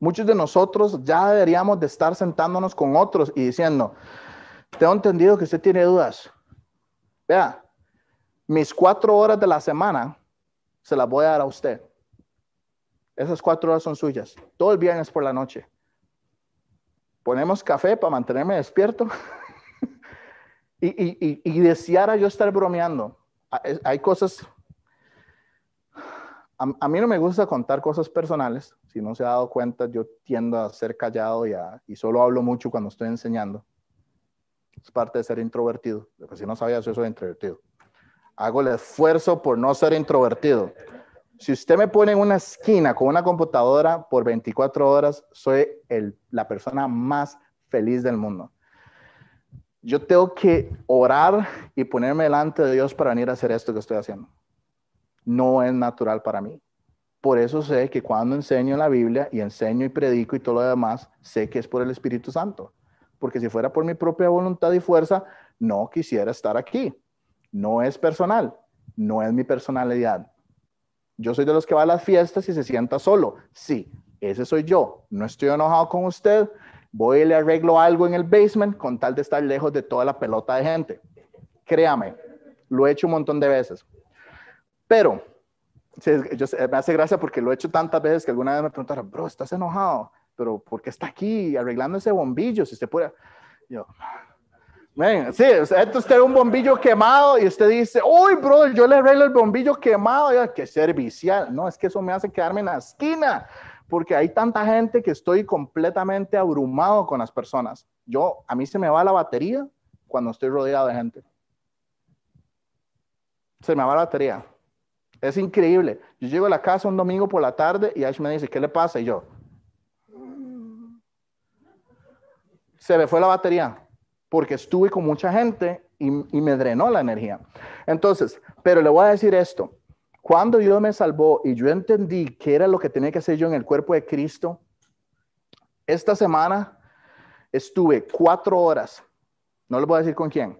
Speaker 1: Muchos de nosotros ya deberíamos de estar sentándonos con otros y diciendo, tengo entendido que usted tiene dudas. Vea, mis cuatro horas de la semana se las voy a dar a usted. Esas cuatro horas son suyas. Todo el viernes por la noche. Ponemos café para mantenerme despierto. y, y, y, deseara yo estar bromeando. Hay cosas a, mí no me gusta contar cosas personales. Si no se ha dado cuenta, yo tiendo a ser callado y, solo hablo mucho cuando estoy enseñando. Es parte de ser introvertido. Porque si no sabías, yo soy introvertido. Hago el esfuerzo por no ser introvertido. Si usted me pone en una esquina con una computadora por 24 horas, soy la persona más feliz del mundo. Yo tengo que orar y ponerme delante de Dios para venir a hacer esto que estoy haciendo no es natural para mí. Por eso sé que cuando enseño la Biblia y enseño y predico y todo lo demás, sé que es por el Espíritu Santo. Porque si fuera por mi propia voluntad y fuerza, no quisiera estar aquí. No es personal, no es mi personalidad. Yo soy de los que va a las fiestas y se sienta solo. Sí, ese soy yo. No estoy enojado con usted. Voy y le arreglo algo en el basement con tal de estar lejos de toda la pelota de gente. Créame, lo he hecho un montón de veces. Pero, yo, me hace gracia porque lo he hecho tantas veces que alguna vez me preguntaron, bro, ¿estás enojado? Pero ¿por qué está aquí arreglando ese bombillo? Si usted puede... Yo, Ven, sí, esto usted un bombillo quemado y usted dice, uy, bro, yo le arreglo el bombillo quemado, ya, que servicial. No, es que eso me hace quedarme en la esquina, porque hay tanta gente que estoy completamente abrumado con las personas. Yo, a mí se me va la batería cuando estoy rodeado de gente. Se me va la batería. Es increíble. Yo llego a la casa un domingo por la tarde y Ash me dice, ¿qué le pasa? Y yo, se me fue la batería porque estuve con mucha gente y, me drenó la energía. Entonces, pero le voy a decir esto. Cuando Dios me salvó y yo entendí qué era lo que tenía que hacer yo en el cuerpo de Cristo, esta semana estuve cuatro horas, no le voy a decir con quién,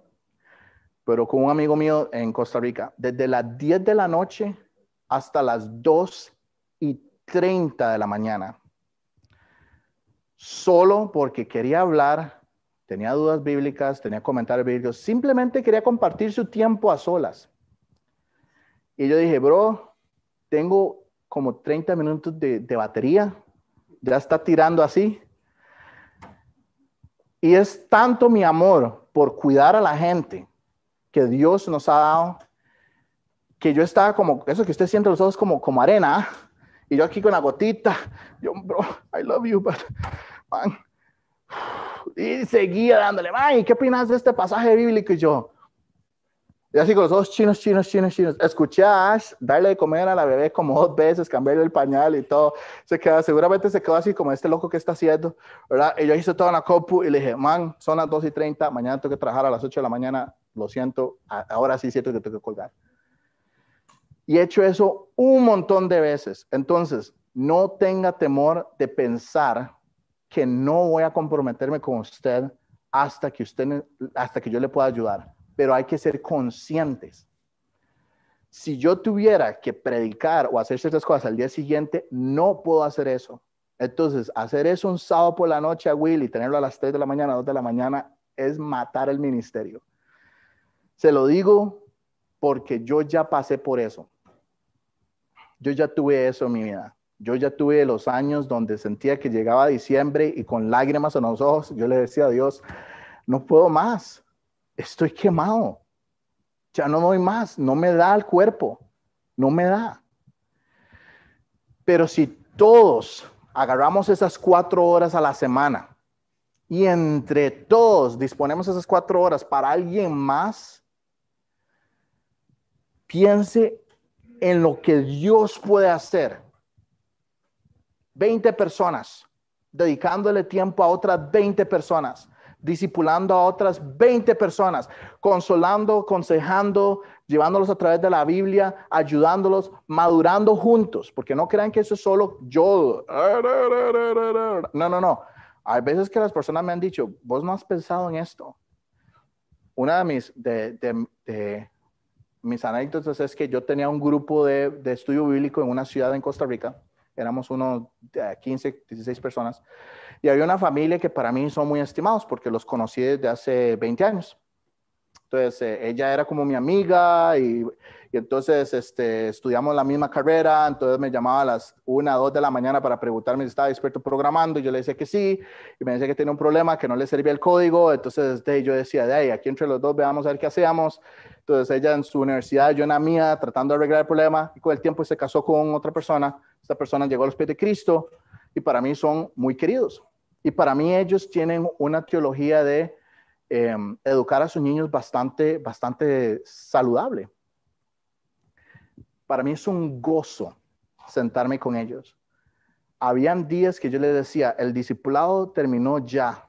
Speaker 1: pero con un amigo mío en Costa Rica, desde las 10 de la noche hasta las 2 y 30 de la mañana, solo porque quería hablar tenía dudas bíblicas, tenía comentarios bíblicos, simplemente quería compartir su tiempo a solas. Y yo dije, bro, tengo como 30 minutos de, batería, ya está tirando así. Y es tanto mi amor por cuidar a la gente que Dios nos ha dado, que yo estaba como, eso que usted siente los ojos como, como arena, y yo aquí con la gotita, yo, bro, I love you, but, man, y seguía dándole, ay, ¿qué opinas de este pasaje bíblico? Y yo, y así con los ojos chinos, chinos, chinos, chinos. Escuché a Ash darle de comer a la bebé como dos veces, cambiarle el pañal y todo. Se queda, seguramente se quedó así como este loco que está haciendo, ¿verdad? Y yo hice toda la copu y le dije, man, son las 2 y 30, mañana tengo que trabajar a las 8 de la mañana, lo siento, ahora sí siento que tengo que colgar. Y he hecho eso un montón de veces. Entonces, no tenga temor de pensar que no voy a comprometerme con usted hasta que usted, hasta que yo le pueda ayudar. Pero hay que ser conscientes. Si yo tuviera que predicar o hacer ciertas cosas al día siguiente, no puedo hacer eso. Entonces, hacer eso un sábado por la noche a Will y tenerlo a las 3 de la mañana, 2 de la mañana, es matar el ministerio. Se lo digo porque yo ya pasé por eso. Yo ya tuve eso en mi vida. Yo ya tuve los años donde sentía que llegaba diciembre y con lágrimas en los ojos, yo le decía a Dios, no puedo más, estoy quemado, ya no doy más, no me da el cuerpo, no me da. Pero si todos agarramos esas cuatro horas a la semana y entre todos disponemos esas cuatro horas para alguien más, piense en lo que Dios puede hacer 20 personas, dedicándole tiempo a otras 20 personas, discipulando a otras 20 personas, consolando, aconsejando, llevándolos a través de la Biblia, ayudándolos, madurando juntos, porque no crean que eso es solo yo. No, no, no. Hay veces que las personas me han dicho, vos no has pensado en esto. Una de mis, mis anécdotas es que yo tenía un grupo de, de estudio bíblico en una ciudad en Costa Rica éramos unos 15, 16 personas, y había una familia que para mí son muy estimados porque los conocí desde hace 20 años. Entonces, eh, ella era como mi amiga y, y, entonces este, estudiamos la misma carrera, entonces me llamaba a las 1, 2 de la mañana para preguntarme si estaba experto programando y yo le decía que sí, y me decía que tenía un problema, que no le servía el código, entonces de, yo decía, de ahí, aquí entre los dos veamos a ver qué hacíamos. Entonces ella en su universidad, yo en la mía, tratando de arreglar el problema, y con el tiempo se casó con otra persona, esta persona llegó a los pies de Cristo, y para mí son muy queridos. Y para mí ellos tienen una teología de Em, educar a sus niños bastante, bastante saludable. Para mí es un gozo sentarme con ellos. Habían días que yo les decía, el discipulado terminó ya.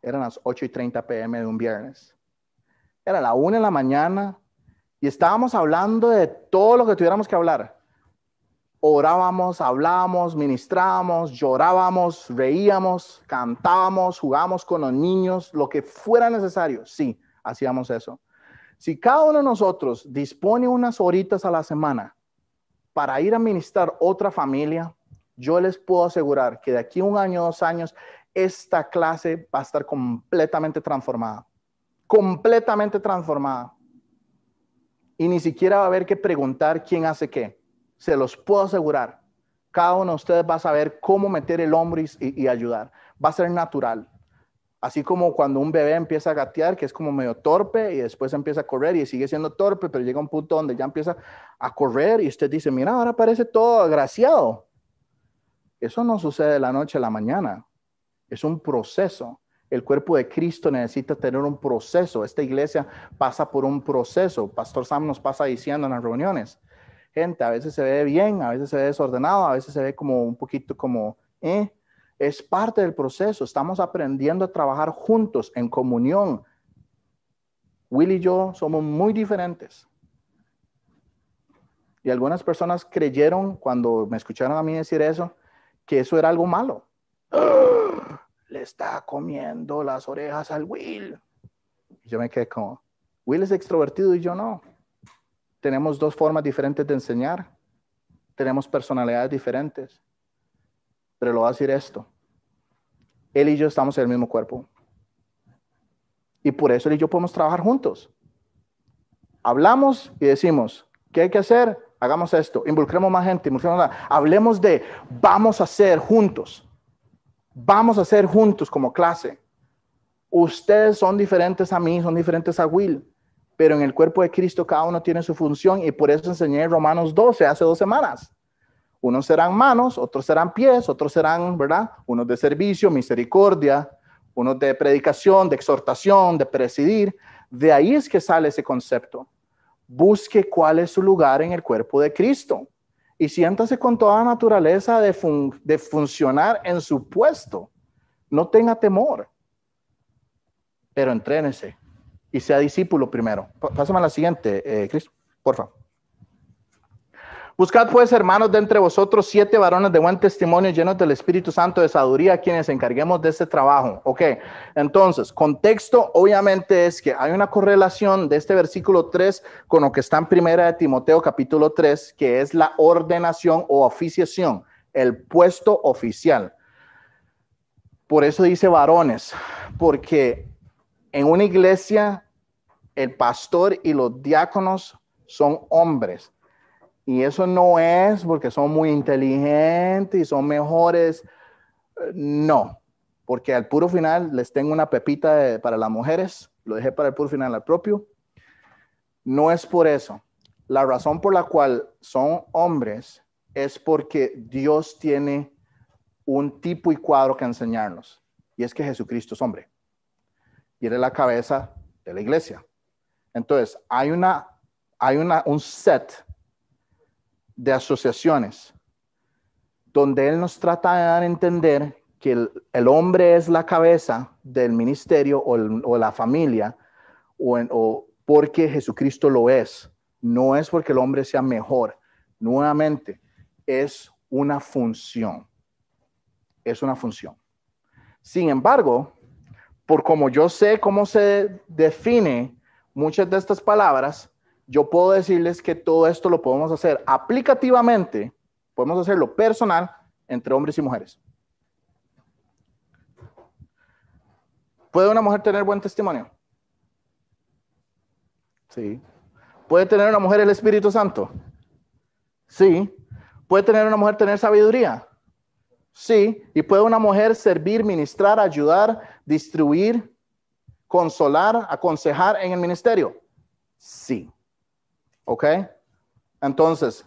Speaker 1: Eran las 8 y 30 pm de un viernes. Era la 1 de la mañana y estábamos hablando de todo lo que tuviéramos que hablar orábamos, hablábamos, ministrábamos, llorábamos, reíamos, cantábamos, jugábamos con los niños, lo que fuera necesario. Sí, hacíamos eso. Si cada uno de nosotros dispone unas horitas a la semana para ir a ministrar otra familia, yo les puedo asegurar que de aquí a un año, dos años, esta clase va a estar completamente transformada. Completamente transformada. Y ni siquiera va a haber que preguntar quién hace qué. Se los puedo asegurar. Cada uno de ustedes va a saber cómo meter el hombro y, ayudar. Va a ser natural. Así como cuando un bebé empieza a gatear, que es como medio torpe y después empieza a correr y sigue siendo torpe, pero llega un punto donde ya empieza a correr y usted dice, mira, ahora parece todo agraciado. Eso no sucede de la noche a la mañana. Es un proceso. El cuerpo de Cristo necesita tener un proceso. Esta iglesia pasa por un proceso. Pastor Sam nos pasa diciendo en las reuniones. Gente, a veces se ve bien, a veces se ve desordenado, a veces se ve como un poquito como, eh, es parte del proceso. Estamos aprendiendo a trabajar juntos en comunión. Will y yo somos muy diferentes. Y algunas personas creyeron cuando me escucharon a mí decir eso, que eso era algo malo. Le está comiendo las orejas al Will. Yo me quedé como, Will es extrovertido y yo no. Tenemos dos formas diferentes de enseñar. Tenemos personalidades diferentes. Pero lo voy a decir esto. Él y yo estamos en el mismo cuerpo. Y por eso él y yo podemos trabajar juntos. Hablamos y decimos, ¿qué hay que hacer? Hagamos esto. Involucremos más gente. Involucremos. Hablemos de, vamos a hacer juntos. Vamos a hacer juntos como clase. Ustedes son diferentes a mí, son diferentes a Will pero en el cuerpo de Cristo cada uno tiene su función y por eso enseñé Romanos 12 hace dos semanas. Unos serán manos, otros serán pies, otros serán, ¿verdad? Unos de servicio, misericordia, unos de predicación, de exhortación, de presidir. De ahí es que sale ese concepto. Busque cuál es su lugar en el cuerpo de Cristo y siéntase con toda naturaleza de, de funcionar en su puesto. No tenga temor, pero entrénese y sea discípulo primero. Pásame a la siguiente, eh, Cris, por favor. Buscad pues, hermanos, de entre vosotros siete varones de buen testimonio llenos del Espíritu Santo de sabiduría, quienes encarguemos de este trabajo. Ok, entonces, contexto obviamente es que hay una correlación de este versículo 3 con lo que está en primera de Timoteo capítulo 3, que es la ordenación o oficiación, el puesto oficial. Por eso dice varones, porque en una iglesia el pastor y los diáconos son hombres. Y eso no es porque son muy inteligentes y son mejores. No, porque al puro final les tengo una pepita para las mujeres. Lo dejé para el puro final al propio. No es por eso. La razón por la cual son hombres es porque Dios tiene un tipo y cuadro que enseñarnos. Y es que Jesucristo es hombre. Y él la cabeza de la iglesia. Entonces, hay, una, hay una, un set de asociaciones donde Él nos trata de dar a entender que el, hombre es la cabeza del ministerio o, la familia, o, o porque Jesucristo lo es. No es porque el hombre sea mejor. Nuevamente, es una función. Es una función. Sin embargo, por como yo sé cómo se define muchas de estas palabras, yo puedo decirles que todo esto lo podemos hacer aplicativamente, podemos hacerlo personal entre hombres y mujeres. ¿Puede una mujer tener buen testimonio? Sí. ¿Puede tener una mujer el Espíritu Santo? Sí. ¿Puede tener una mujer tener sabiduría? Sí. ¿Y puede una mujer servir, ministrar, ayudar, distribuir, consolar, aconsejar en el ministerio? Sí. ¿Ok? Entonces,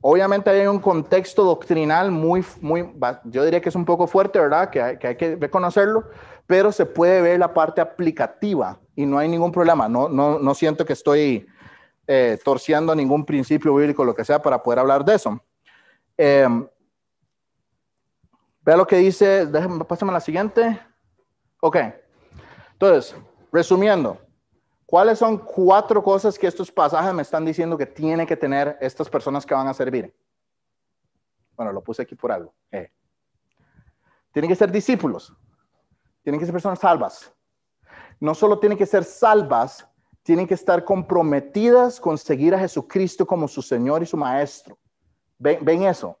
Speaker 1: obviamente hay un contexto doctrinal muy, muy, yo diría que es un poco fuerte, ¿verdad? Que hay, que hay que reconocerlo, pero se puede ver la parte aplicativa y no hay ningún problema. No, no, no siento que estoy eh, torciendo ningún principio bíblico, lo que sea, para poder hablar de eso. Eh, vea lo que dice, déjame, pásame la siguiente. Ok. Entonces, resumiendo, ¿cuáles son cuatro cosas que estos pasajes me están diciendo que tiene que tener estas personas que van a servir? Bueno, lo puse aquí por algo. Eh. Tienen que ser discípulos, tienen que ser personas salvas. No solo tienen que ser salvas, tienen que estar comprometidas con seguir a Jesucristo como su Señor y su Maestro. ¿Ven, ven eso?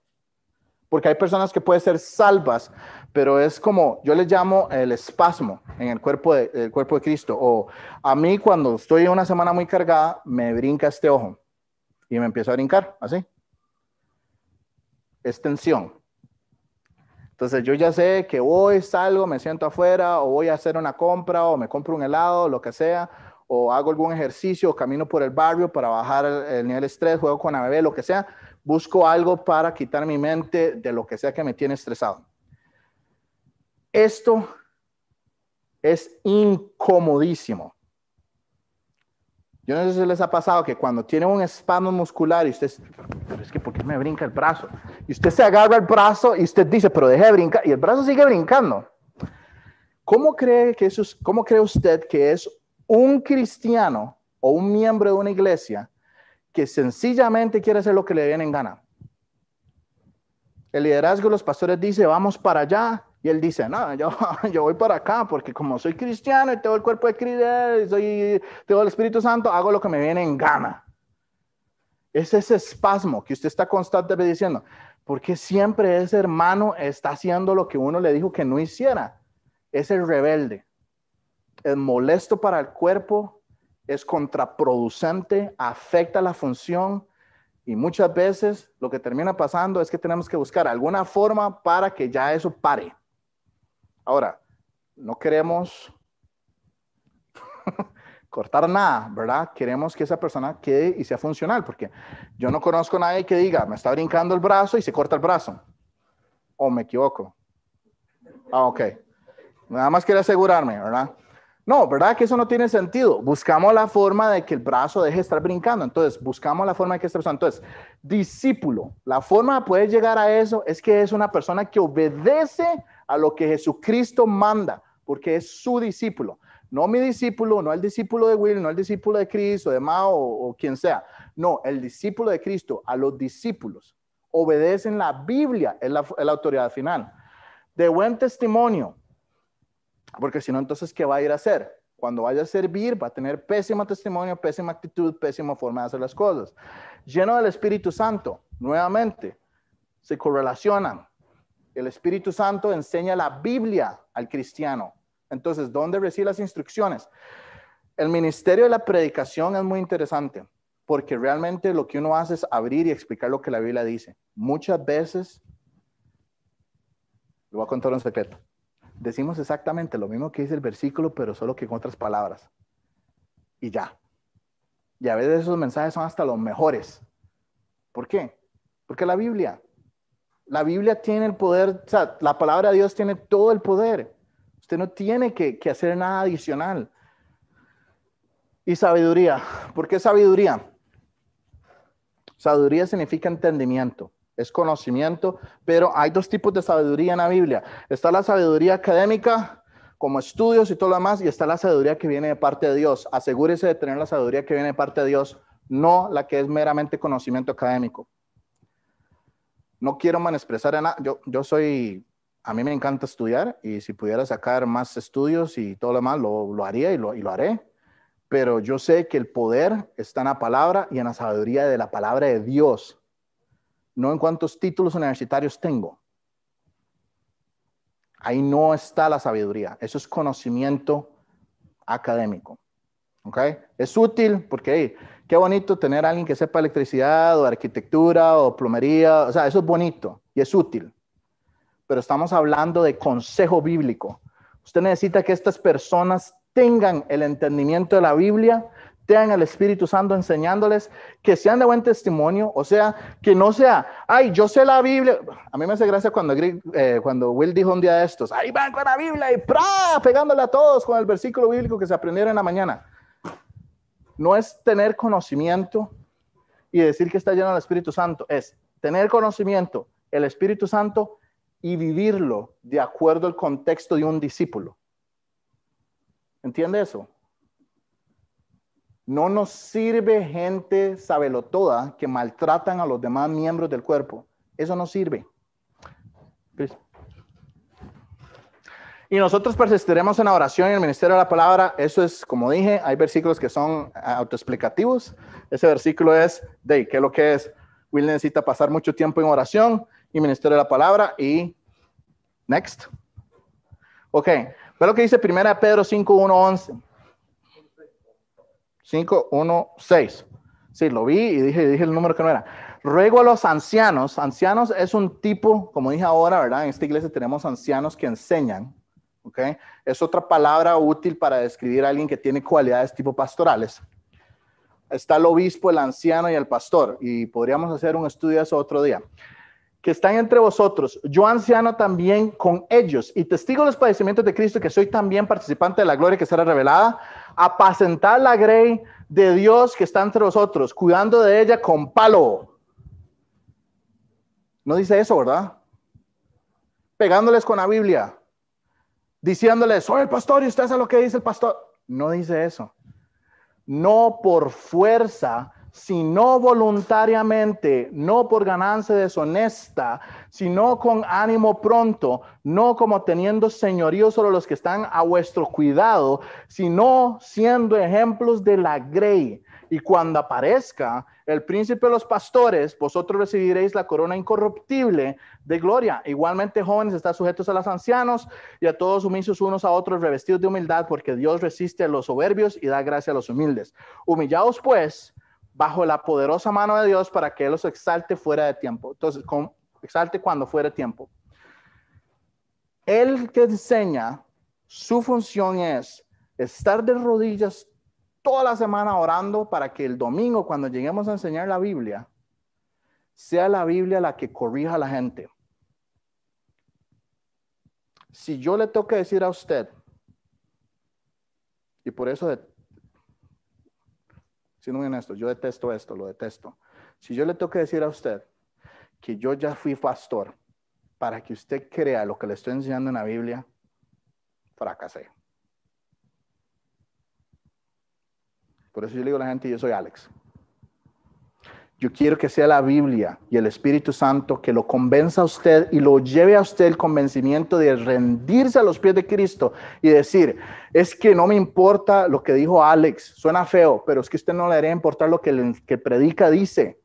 Speaker 1: Porque hay personas que pueden ser salvas, pero es como, yo le llamo el espasmo en el cuerpo de, el cuerpo de Cristo. O a mí cuando estoy una semana muy cargada, me brinca este ojo y me empiezo a brincar, así. Es tensión. Entonces yo ya sé que voy, salgo, me siento afuera o voy a hacer una compra o me compro un helado, lo que sea, o hago algún ejercicio camino por el barrio para bajar el, nivel de estrés, juego con la bebé, lo que sea. Busco algo para quitar mi mente de lo que sea que me tiene estresado. Esto es incomodísimo. Yo no sé si les ha pasado que cuando tiene un espasmo muscular y usted, pero es que ¿por qué me brinca el brazo? Y usted se agarra el brazo y usted dice, pero deje de brincar, y el brazo sigue brincando. ¿Cómo cree, que ¿Cómo cree usted que es un cristiano o un miembro de una iglesia que sencillamente quiere hacer lo que le viene en gana? El liderazgo de los pastores dice, vamos para allá, y él dice, no, yo, yo voy para acá porque como soy cristiano y tengo el cuerpo de Cristo y soy, tengo el Espíritu Santo, hago lo que me viene en gana. Es ese espasmo que usted está constantemente diciendo, porque siempre ese hermano está haciendo lo que uno le dijo que no hiciera. Es el rebelde. Es molesto para el cuerpo, es contraproducente, afecta la función y muchas veces lo que termina pasando es que tenemos que buscar alguna forma para que ya eso pare. Ahora, no queremos cortar nada, ¿verdad? Queremos que esa persona quede y sea funcional, porque yo no conozco a nadie que diga, me está brincando el brazo y se corta el brazo. ¿O me equivoco? Ah, ok. Nada más quiero asegurarme, ¿verdad? No, ¿verdad? Que eso no tiene sentido. Buscamos la forma de que el brazo deje de estar brincando. Entonces, buscamos la forma de que esta persona. Entonces, discípulo. La forma de poder llegar a eso es que es una persona que obedece a lo que Jesucristo manda, porque es su discípulo. No mi discípulo, no el discípulo de Will, no el discípulo de Cristo, de Mao o, quien sea. No, el discípulo de Cristo, a los discípulos. Obedecen la Biblia, es la, la autoridad final. De buen testimonio, porque si no, entonces, ¿qué va a ir a hacer? Cuando vaya a servir, va a tener pésimo testimonio, pésima actitud, pésima forma de hacer las cosas. Lleno del Espíritu Santo, nuevamente, se correlacionan el Espíritu Santo enseña la Biblia al cristiano. Entonces, ¿dónde recibe las instrucciones? El ministerio de la predicación es muy interesante porque realmente lo que uno hace es abrir y explicar lo que la Biblia dice. Muchas veces, le voy a contar un secreto, decimos exactamente lo mismo que dice el versículo, pero solo que con otras palabras. Y ya. Y a veces esos mensajes son hasta los mejores. ¿Por qué? Porque la Biblia la Biblia tiene el poder, o sea, la palabra de Dios tiene todo el poder. Usted no tiene que, hacer nada adicional. Y sabiduría. ¿Por qué sabiduría? Sabiduría significa entendimiento, es conocimiento, pero hay dos tipos de sabiduría en la Biblia. Está la sabiduría académica, como estudios y todo lo demás, y está la sabiduría que viene de parte de Dios. Asegúrese de tener la sabiduría que viene de parte de Dios, no la que es meramente conocimiento académico no quiero manexpresar nada. Yo, yo soy, a mí me encanta estudiar y si pudiera sacar más estudios y todo lo demás, lo, lo haría y lo, y lo haré. Pero yo sé que el poder está en la palabra y en la sabiduría de la palabra de Dios, no en cuántos títulos universitarios tengo. Ahí no está la sabiduría, eso es conocimiento académico. ¿Ok? Es útil porque qué bonito tener a alguien que sepa electricidad o arquitectura o plomería, o sea, eso es bonito y es útil. Pero estamos hablando de consejo bíblico. Usted necesita que estas personas tengan el entendimiento de la Biblia, tengan el Espíritu Santo enseñándoles, que sean de buen testimonio, o sea, que no sea, ay, yo sé la Biblia. A mí me hace gracia cuando, eh, cuando Will dijo un día de estos, ahí van con la Biblia y ¡pra! pegándole a todos con el versículo bíblico que se aprendieron en la mañana no es tener conocimiento y decir que está lleno del Espíritu Santo, es tener conocimiento, el Espíritu Santo y vivirlo de acuerdo al contexto de un discípulo. ¿Entiende eso? No nos sirve gente toda que maltratan a los demás miembros del cuerpo. Eso no sirve. Y nosotros persistiremos en la oración y en el ministerio de la palabra. Eso es, como dije, hay versículos que son autoexplicativos. Ese versículo es de qué es lo que es. Will necesita pasar mucho tiempo en oración y ministerio de la palabra. Y next. Ok, ve lo que dice primera Pedro 5, 1, 11. 5, 1, 6. Sí, lo vi y dije, dije el número que no era. Ruego a los ancianos. Ancianos es un tipo, como dije ahora, ¿verdad? En esta iglesia tenemos ancianos que enseñan. ¿Ok? Es otra palabra útil para describir a alguien que tiene cualidades tipo pastorales. Está el obispo, el anciano y el pastor. Y podríamos hacer un estudio de eso otro día que están entre vosotros, yo anciano también con ellos y testigo de los padecimientos de Cristo, que soy también participante de la gloria que será revelada, apacentar la grey de Dios que está entre vosotros, cuidando de ella con palo. No dice eso, ¿verdad? Pegándoles con la Biblia, diciéndoles, soy el pastor y usted sabe lo que dice el pastor. No dice eso. No por fuerza, sino voluntariamente, no por ganancia deshonesta, sino con ánimo pronto, no como teniendo señorío sobre los que están a vuestro cuidado, sino siendo ejemplos de la grey. Y cuando aparezca el príncipe de los pastores, vosotros recibiréis la corona incorruptible de gloria. Igualmente, jóvenes, están sujetos a los ancianos y a todos sumisos unos a otros, revestidos de humildad, porque Dios resiste a los soberbios y da gracia a los humildes. Humillaos, pues, bajo la poderosa mano de Dios para que Él los exalte fuera de tiempo. Entonces, exalte cuando fuera tiempo. El que enseña, su función es estar de rodillas toda la semana orando para que el domingo, cuando lleguemos a enseñar la Biblia, sea la Biblia la que corrija a la gente. Si yo le que decir a usted, y por eso siendo muy honesto, yo detesto esto, lo detesto. Si yo le que decir a usted que yo ya fui pastor para que usted crea lo que le estoy enseñando en la Biblia, fracasé. Por eso yo le digo a la gente, yo soy Alex. Yo quiero que sea la Biblia y el Espíritu Santo que lo convenza a usted y lo lleve a usted el convencimiento de rendirse a los pies de Cristo y decir, es que no me importa lo que dijo Alex, suena feo, pero es que usted no le debería importar lo que, el que predica dice.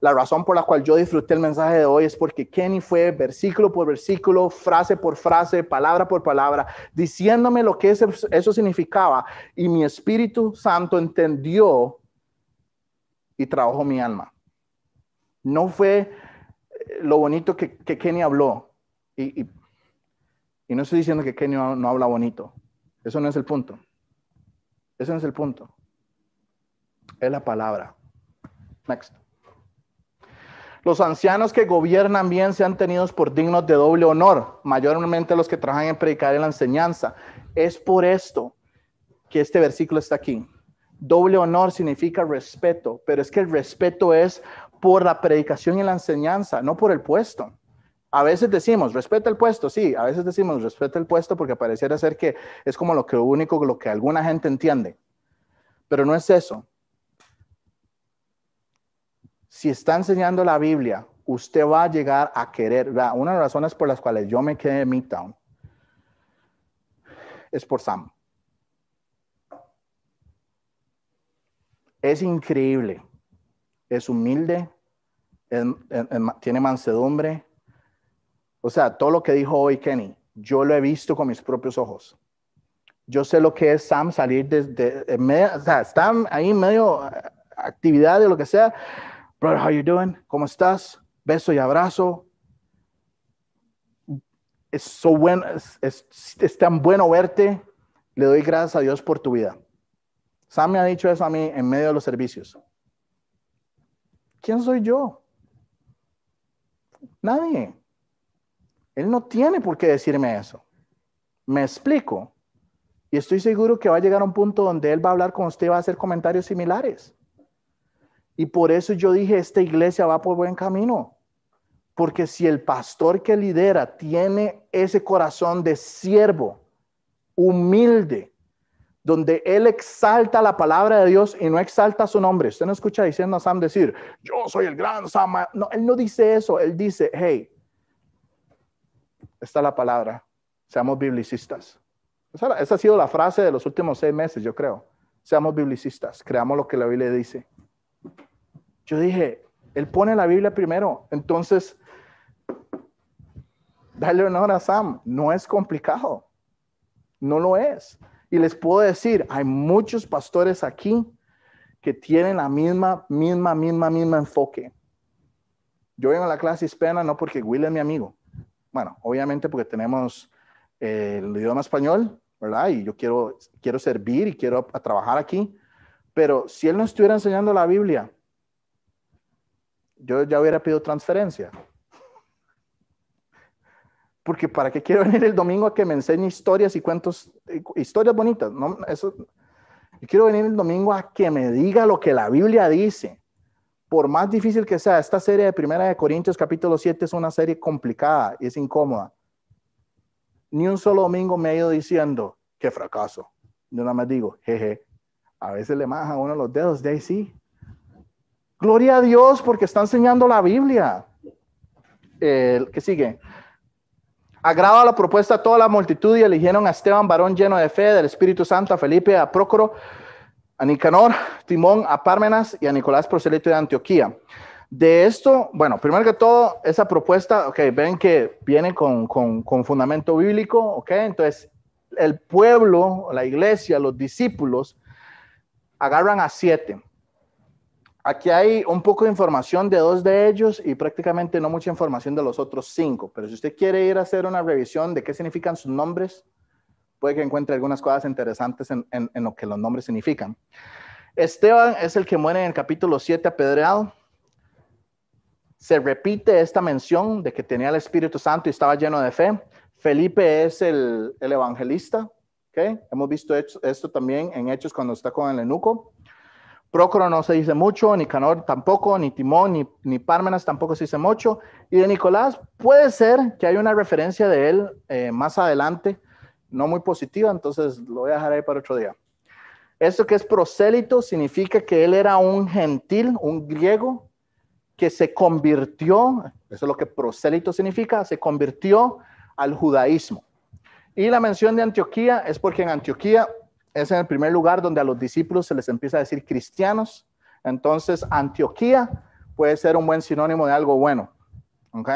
Speaker 1: La razón por la cual yo disfruté el mensaje de hoy es porque Kenny fue versículo por versículo, frase por frase, palabra por palabra, diciéndome lo que eso significaba y mi Espíritu Santo entendió y trabajó mi alma. No fue eh, lo bonito que, Kenny habló. Y, no estoy diciendo que Kenny no, habla bonito. Eso no es el punto. Ese no es el punto. Es la palabra. Next. Los ancianos que gobiernan bien sean tenidos por dignos de doble honor, mayormente los que trabajan en predicar y la enseñanza. Es por esto que este versículo está aquí. Doble honor significa respeto, pero es que el respeto es por la predicación y la enseñanza, no por el puesto. A veces decimos, respeta el puesto, sí, a veces decimos, respeta el puesto porque pareciera ser que es como lo que único, lo que alguna gente entiende. Pero no es eso. Si está enseñando la Biblia, usted va a llegar a querer, una de las razones por las cuales yo me quedé en Midtown es por Sam. es increíble, es humilde, tiene mansedumbre. O sea, todo lo que dijo hoy Kenny, yo lo he visto con mis propios ojos. Yo sé lo que es Sam salir desde, o sea, están ahí medio eh, actividad de lo que sea. Brother, how you doing? ¿Cómo estás? Beso y abrazo. Es, so bueno, es tan bueno verte. Le doy gracias a Dios por tu vida. Sam me ha dicho eso a mí en medio de los servicios. ¿Quién soy yo? Nadie. Él no tiene por qué decirme eso. Me explico. Y estoy seguro que va a llegar a un punto donde él va a hablar con usted y va a hacer comentarios similares. Y por eso yo dije, esta iglesia va por buen camino. Porque si el pastor que lidera tiene ese corazón de siervo, humilde, donde él exalta la palabra de Dios y no exalta su nombre. Usted no escucha diciendo a Sam decir, yo soy el gran Sam. No, él no dice eso. Él dice, hey, esta es la palabra. Seamos biblicistas. Esa, esa, ha sido la frase de los últimos seis meses, yo creo. Seamos biblicistas. Creamos lo que la Biblia dice. Yo dije, él pone la Biblia primero. Entonces, dale honor a Sam. No es complicado. no lo es. Y les puedo decir, hay muchos pastores aquí que tienen la misma, misma, misma, misma enfoque. Yo vengo a la clase hispana no porque Will es mi amigo. Bueno, obviamente porque tenemos eh, el idioma español, ¿verdad? Y yo quiero, quiero servir y quiero trabajar aquí. Pero si él no estuviera enseñando la Biblia, yo ya hubiera pedido transferencia. Porque ¿para qué quiero venir el domingo a que me enseñe historias y cuentos, historias bonitas? No, eso, yo quiero venir el domingo a que me diga lo que la Biblia dice por más difícil que sea, esta serie de Primera de Corintios capítulo 7 es una serie complicada y es incómoda. Ni un solo domingo me he ido diciendo, qué fracaso. Yo nada más digo, jeje, a veces le maja uno los dedos, de ahí sí. Gloria a Dios porque está enseñando la Biblia. El que sigue. Agrava la propuesta a toda la multitud y eligieron a Esteban, varón lleno de fe, del Espíritu Santo, a Felipe, a Prócoro, a Nicanor, Timón, a Pármenas y a Nicolás Proselito de Antioquía. De esto, bueno, primero que todo, esa propuesta, ok, ven que viene con, con, fundamento bíblico, ok, entonces el pueblo, la iglesia, los discípulos, agarran a siete. Aquí hay un poco de información de dos de ellos y prácticamente no mucha información de los otros cinco, pero si usted quiere ir a hacer una revisión de qué significan sus nombres, puede que encuentre algunas cosas interesantes en, lo que los nombres significan. Esteban es el que muere en el capítulo 7 apedreado. Se repite esta mención de que tenía el Espíritu Santo y estaba lleno de fe. Felipe es el, evangelista. ¿okay? Hemos visto esto, también en Hechos cuando está con el enuco. Prócoro no se dice mucho, ni Canor tampoco, ni Timón, ni, ni Pármenas tampoco se dice mucho. Y de Nicolás puede ser que haya una referencia de él eh, más adelante no muy positiva, entonces lo voy a dejar ahí para otro día. Esto que es prosélito significa que él era un gentil, un griego, que se convirtió, eso es lo que prosélito significa, se convirtió al judaísmo. Y la mención de Antioquía es porque en Antioquía es en el primer lugar donde a los discípulos se les empieza a decir cristianos. Entonces, Antioquía puede ser un buen sinónimo de algo bueno. ¿Ok?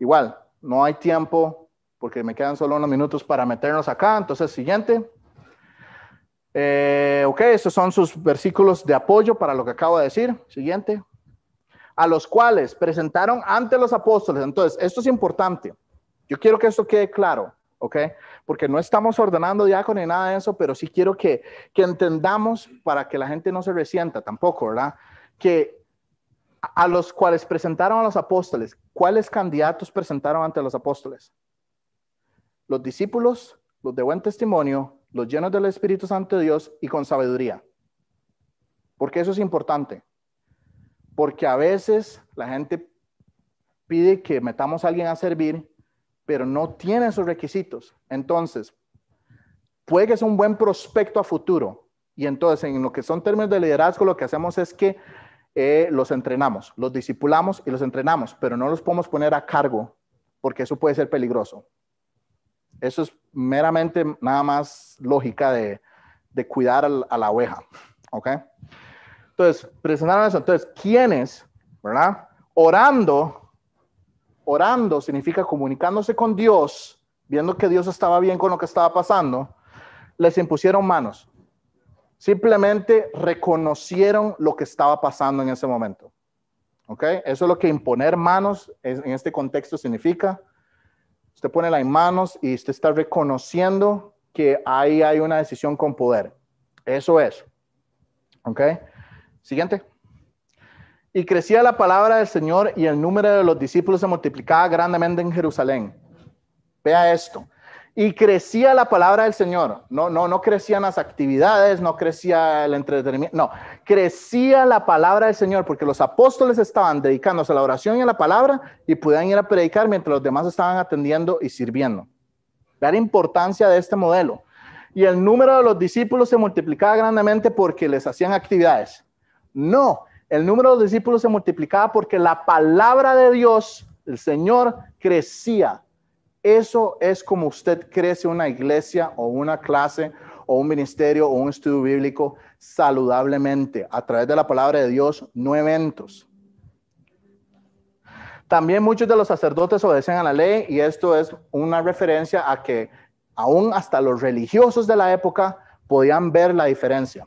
Speaker 1: Igual, no hay tiempo porque me quedan solo unos minutos para meternos acá. Entonces, siguiente. Eh, ok, estos son sus versículos de apoyo para lo que acabo de decir. Siguiente. A los cuales presentaron ante los apóstoles. Entonces, esto es importante. Yo quiero que esto quede claro, ¿ok? Porque no estamos ordenando diácono ni nada de eso, pero sí quiero que, que entendamos para que la gente no se resienta tampoco, ¿verdad? Que a los cuales presentaron a los apóstoles, ¿cuáles candidatos presentaron ante los apóstoles? los discípulos, los de buen testimonio, los llenos del Espíritu Santo de Dios y con sabiduría. Porque eso es importante. Porque a veces la gente pide que metamos a alguien a servir, pero no tiene esos requisitos. Entonces, puede que sea un buen prospecto a futuro. Y entonces, en lo que son términos de liderazgo, lo que hacemos es que eh, los entrenamos, los discipulamos y los entrenamos, pero no los podemos poner a cargo, porque eso puede ser peligroso. Eso es meramente nada más lógica de, cuidar a la oveja. ¿Ok? Entonces, presentaron eso. Entonces, ¿quiénes? ¿Verdad? Orando, orando significa comunicándose con Dios, viendo que Dios estaba bien con lo que estaba pasando, les impusieron manos. Simplemente reconocieron lo que estaba pasando en ese momento. ¿Ok? Eso es lo que imponer manos en este contexto significa. Usted pone las manos y usted está reconociendo que ahí hay una decisión con poder. Eso es. ¿Ok? Siguiente. Y crecía la palabra del Señor y el número de los discípulos se multiplicaba grandemente en Jerusalén. Vea esto y crecía la palabra del Señor. No, no, no crecían las actividades, no crecía el entretenimiento, no, crecía la palabra del Señor porque los apóstoles estaban dedicándose a la oración y a la palabra y podían ir a predicar mientras los demás estaban atendiendo y sirviendo. La importancia de este modelo. Y el número de los discípulos se multiplicaba grandemente porque les hacían actividades. No, el número de los discípulos se multiplicaba porque la palabra de Dios, el Señor, crecía eso es como usted crece una iglesia o una clase o un ministerio o un estudio bíblico saludablemente a través de la palabra de Dios, no eventos. También muchos de los sacerdotes obedecen a la ley y esto es una referencia a que Aún hasta los religiosos de la época podían ver la diferencia.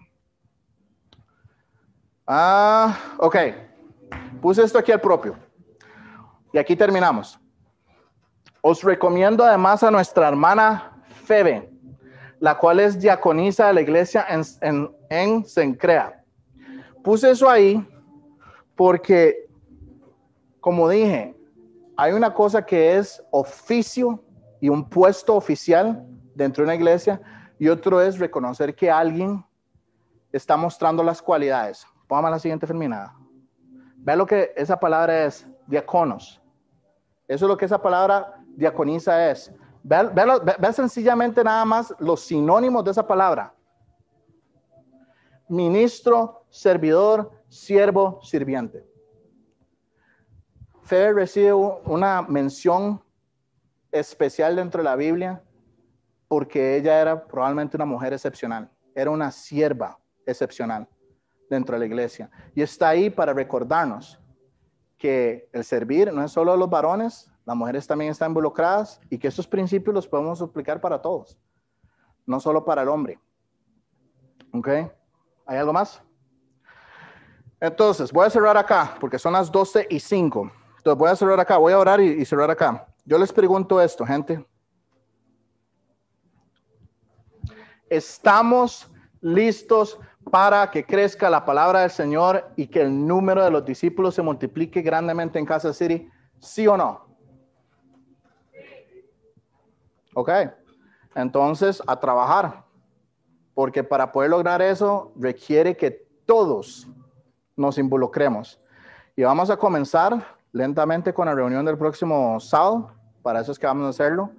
Speaker 1: Ah, ok. Puse esto aquí al propio. Y aquí terminamos. Os recomiendo además a nuestra hermana Febe, la cual es diaconisa de la iglesia en, en, en Sencrea. Puse eso ahí porque, como dije, hay una cosa que es oficio y un puesto oficial dentro de una iglesia y otro es reconocer que alguien está mostrando las cualidades. Póngame la siguiente terminada. Ve lo que esa palabra es, diaconos. Eso es lo que esa palabra diaconisa es. Ve, ve, sencillamente nada más los sinónimos de esa palabra. Ministro, servidor, siervo, sirviente. Fe recibe una mención especial dentro de la Biblia porque ella era probablemente una mujer excepcional, era una sierva excepcional dentro de la iglesia. Y está ahí para recordarnos que el servir no es solo a los varones, las mujeres también están involucradas y que estos principios los podemos aplicar para todos, no solo para el hombre. ¿Ok? ¿Hay algo más? Entonces, voy a cerrar acá porque son las 12 y 5. Entonces, voy a cerrar acá, voy a orar y, y cerrar acá. Yo les pregunto esto, gente. ¿Estamos listos para que crezca la palabra del Señor y que el número de los discípulos se multiplique grandemente en Casa City? ¿Sí o no? Ok, entonces a trabajar, porque para poder lograr eso requiere que todos nos involucremos. Y vamos a comenzar lentamente con la reunión del próximo sábado, para eso es que vamos a hacerlo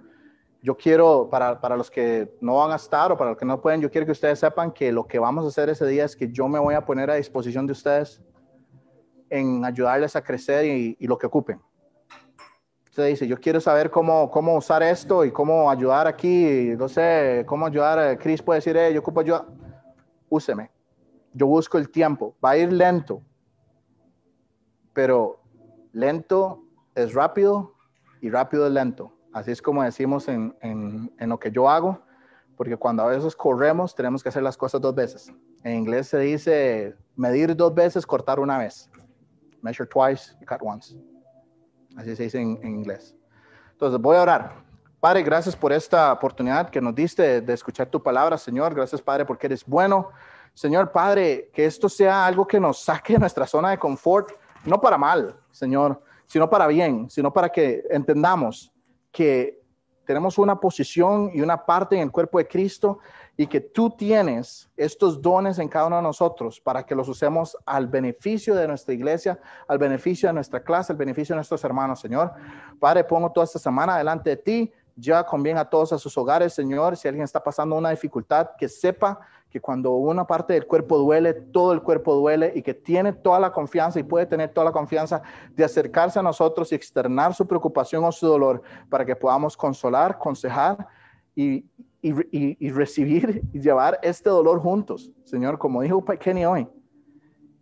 Speaker 1: yo quiero, para, para, los que no van a estar o para los que no pueden, yo quiero que ustedes sepan que lo que vamos a hacer ese día es que yo me voy a poner a disposición de ustedes en ayudarles a crecer y, y lo que ocupen. Usted dice, yo quiero saber cómo, cómo usar esto y cómo ayudar aquí, no sé, cómo ayudar. a Chris puede decir, yo ocupo ayuda. Úseme. Yo busco el tiempo. Va a ir lento, pero lento es rápido y rápido es lento. Así es como decimos en, en, en, lo que yo hago, porque cuando a veces corremos tenemos que hacer las cosas dos veces. En inglés se dice medir dos veces, cortar una vez. Measure twice, cut once. Así se dice en, en inglés. Entonces voy a orar. Padre, gracias por esta oportunidad que nos diste de escuchar tu palabra, Señor. Gracias, Padre, porque eres bueno. Señor, Padre, que esto sea algo que nos saque de nuestra zona de confort, no para mal, Señor, sino para bien, sino para que entendamos que tenemos una posición y una parte en el cuerpo de Cristo y que tú tienes estos dones en cada uno de nosotros para que los usemos al beneficio de nuestra iglesia, al beneficio de nuestra clase, al beneficio de nuestros hermanos, Señor. Padre, pongo toda esta semana delante de ti, ya conviene a todos a sus hogares, Señor. Si alguien está pasando una dificultad, que sepa que cuando una parte del cuerpo duele, todo el cuerpo duele y que tiene toda la confianza y puede tener toda la confianza de acercarse a nosotros y externar su preocupación o su dolor para que podamos consolar, aconsejar y, y, y, y recibir y llevar este dolor juntos. Señor, como dijo Kenny hoy,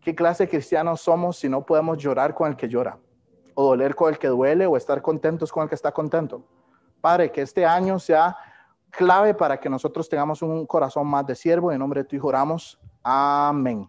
Speaker 1: ¿qué clase de cristianos somos si no podemos llorar con el que llora? O doler con el que duele o estar contentos con el que está contento. Padre, que este año sea clave para que nosotros tengamos un corazón más de siervo. En nombre de tu Hijo oramos. Amén.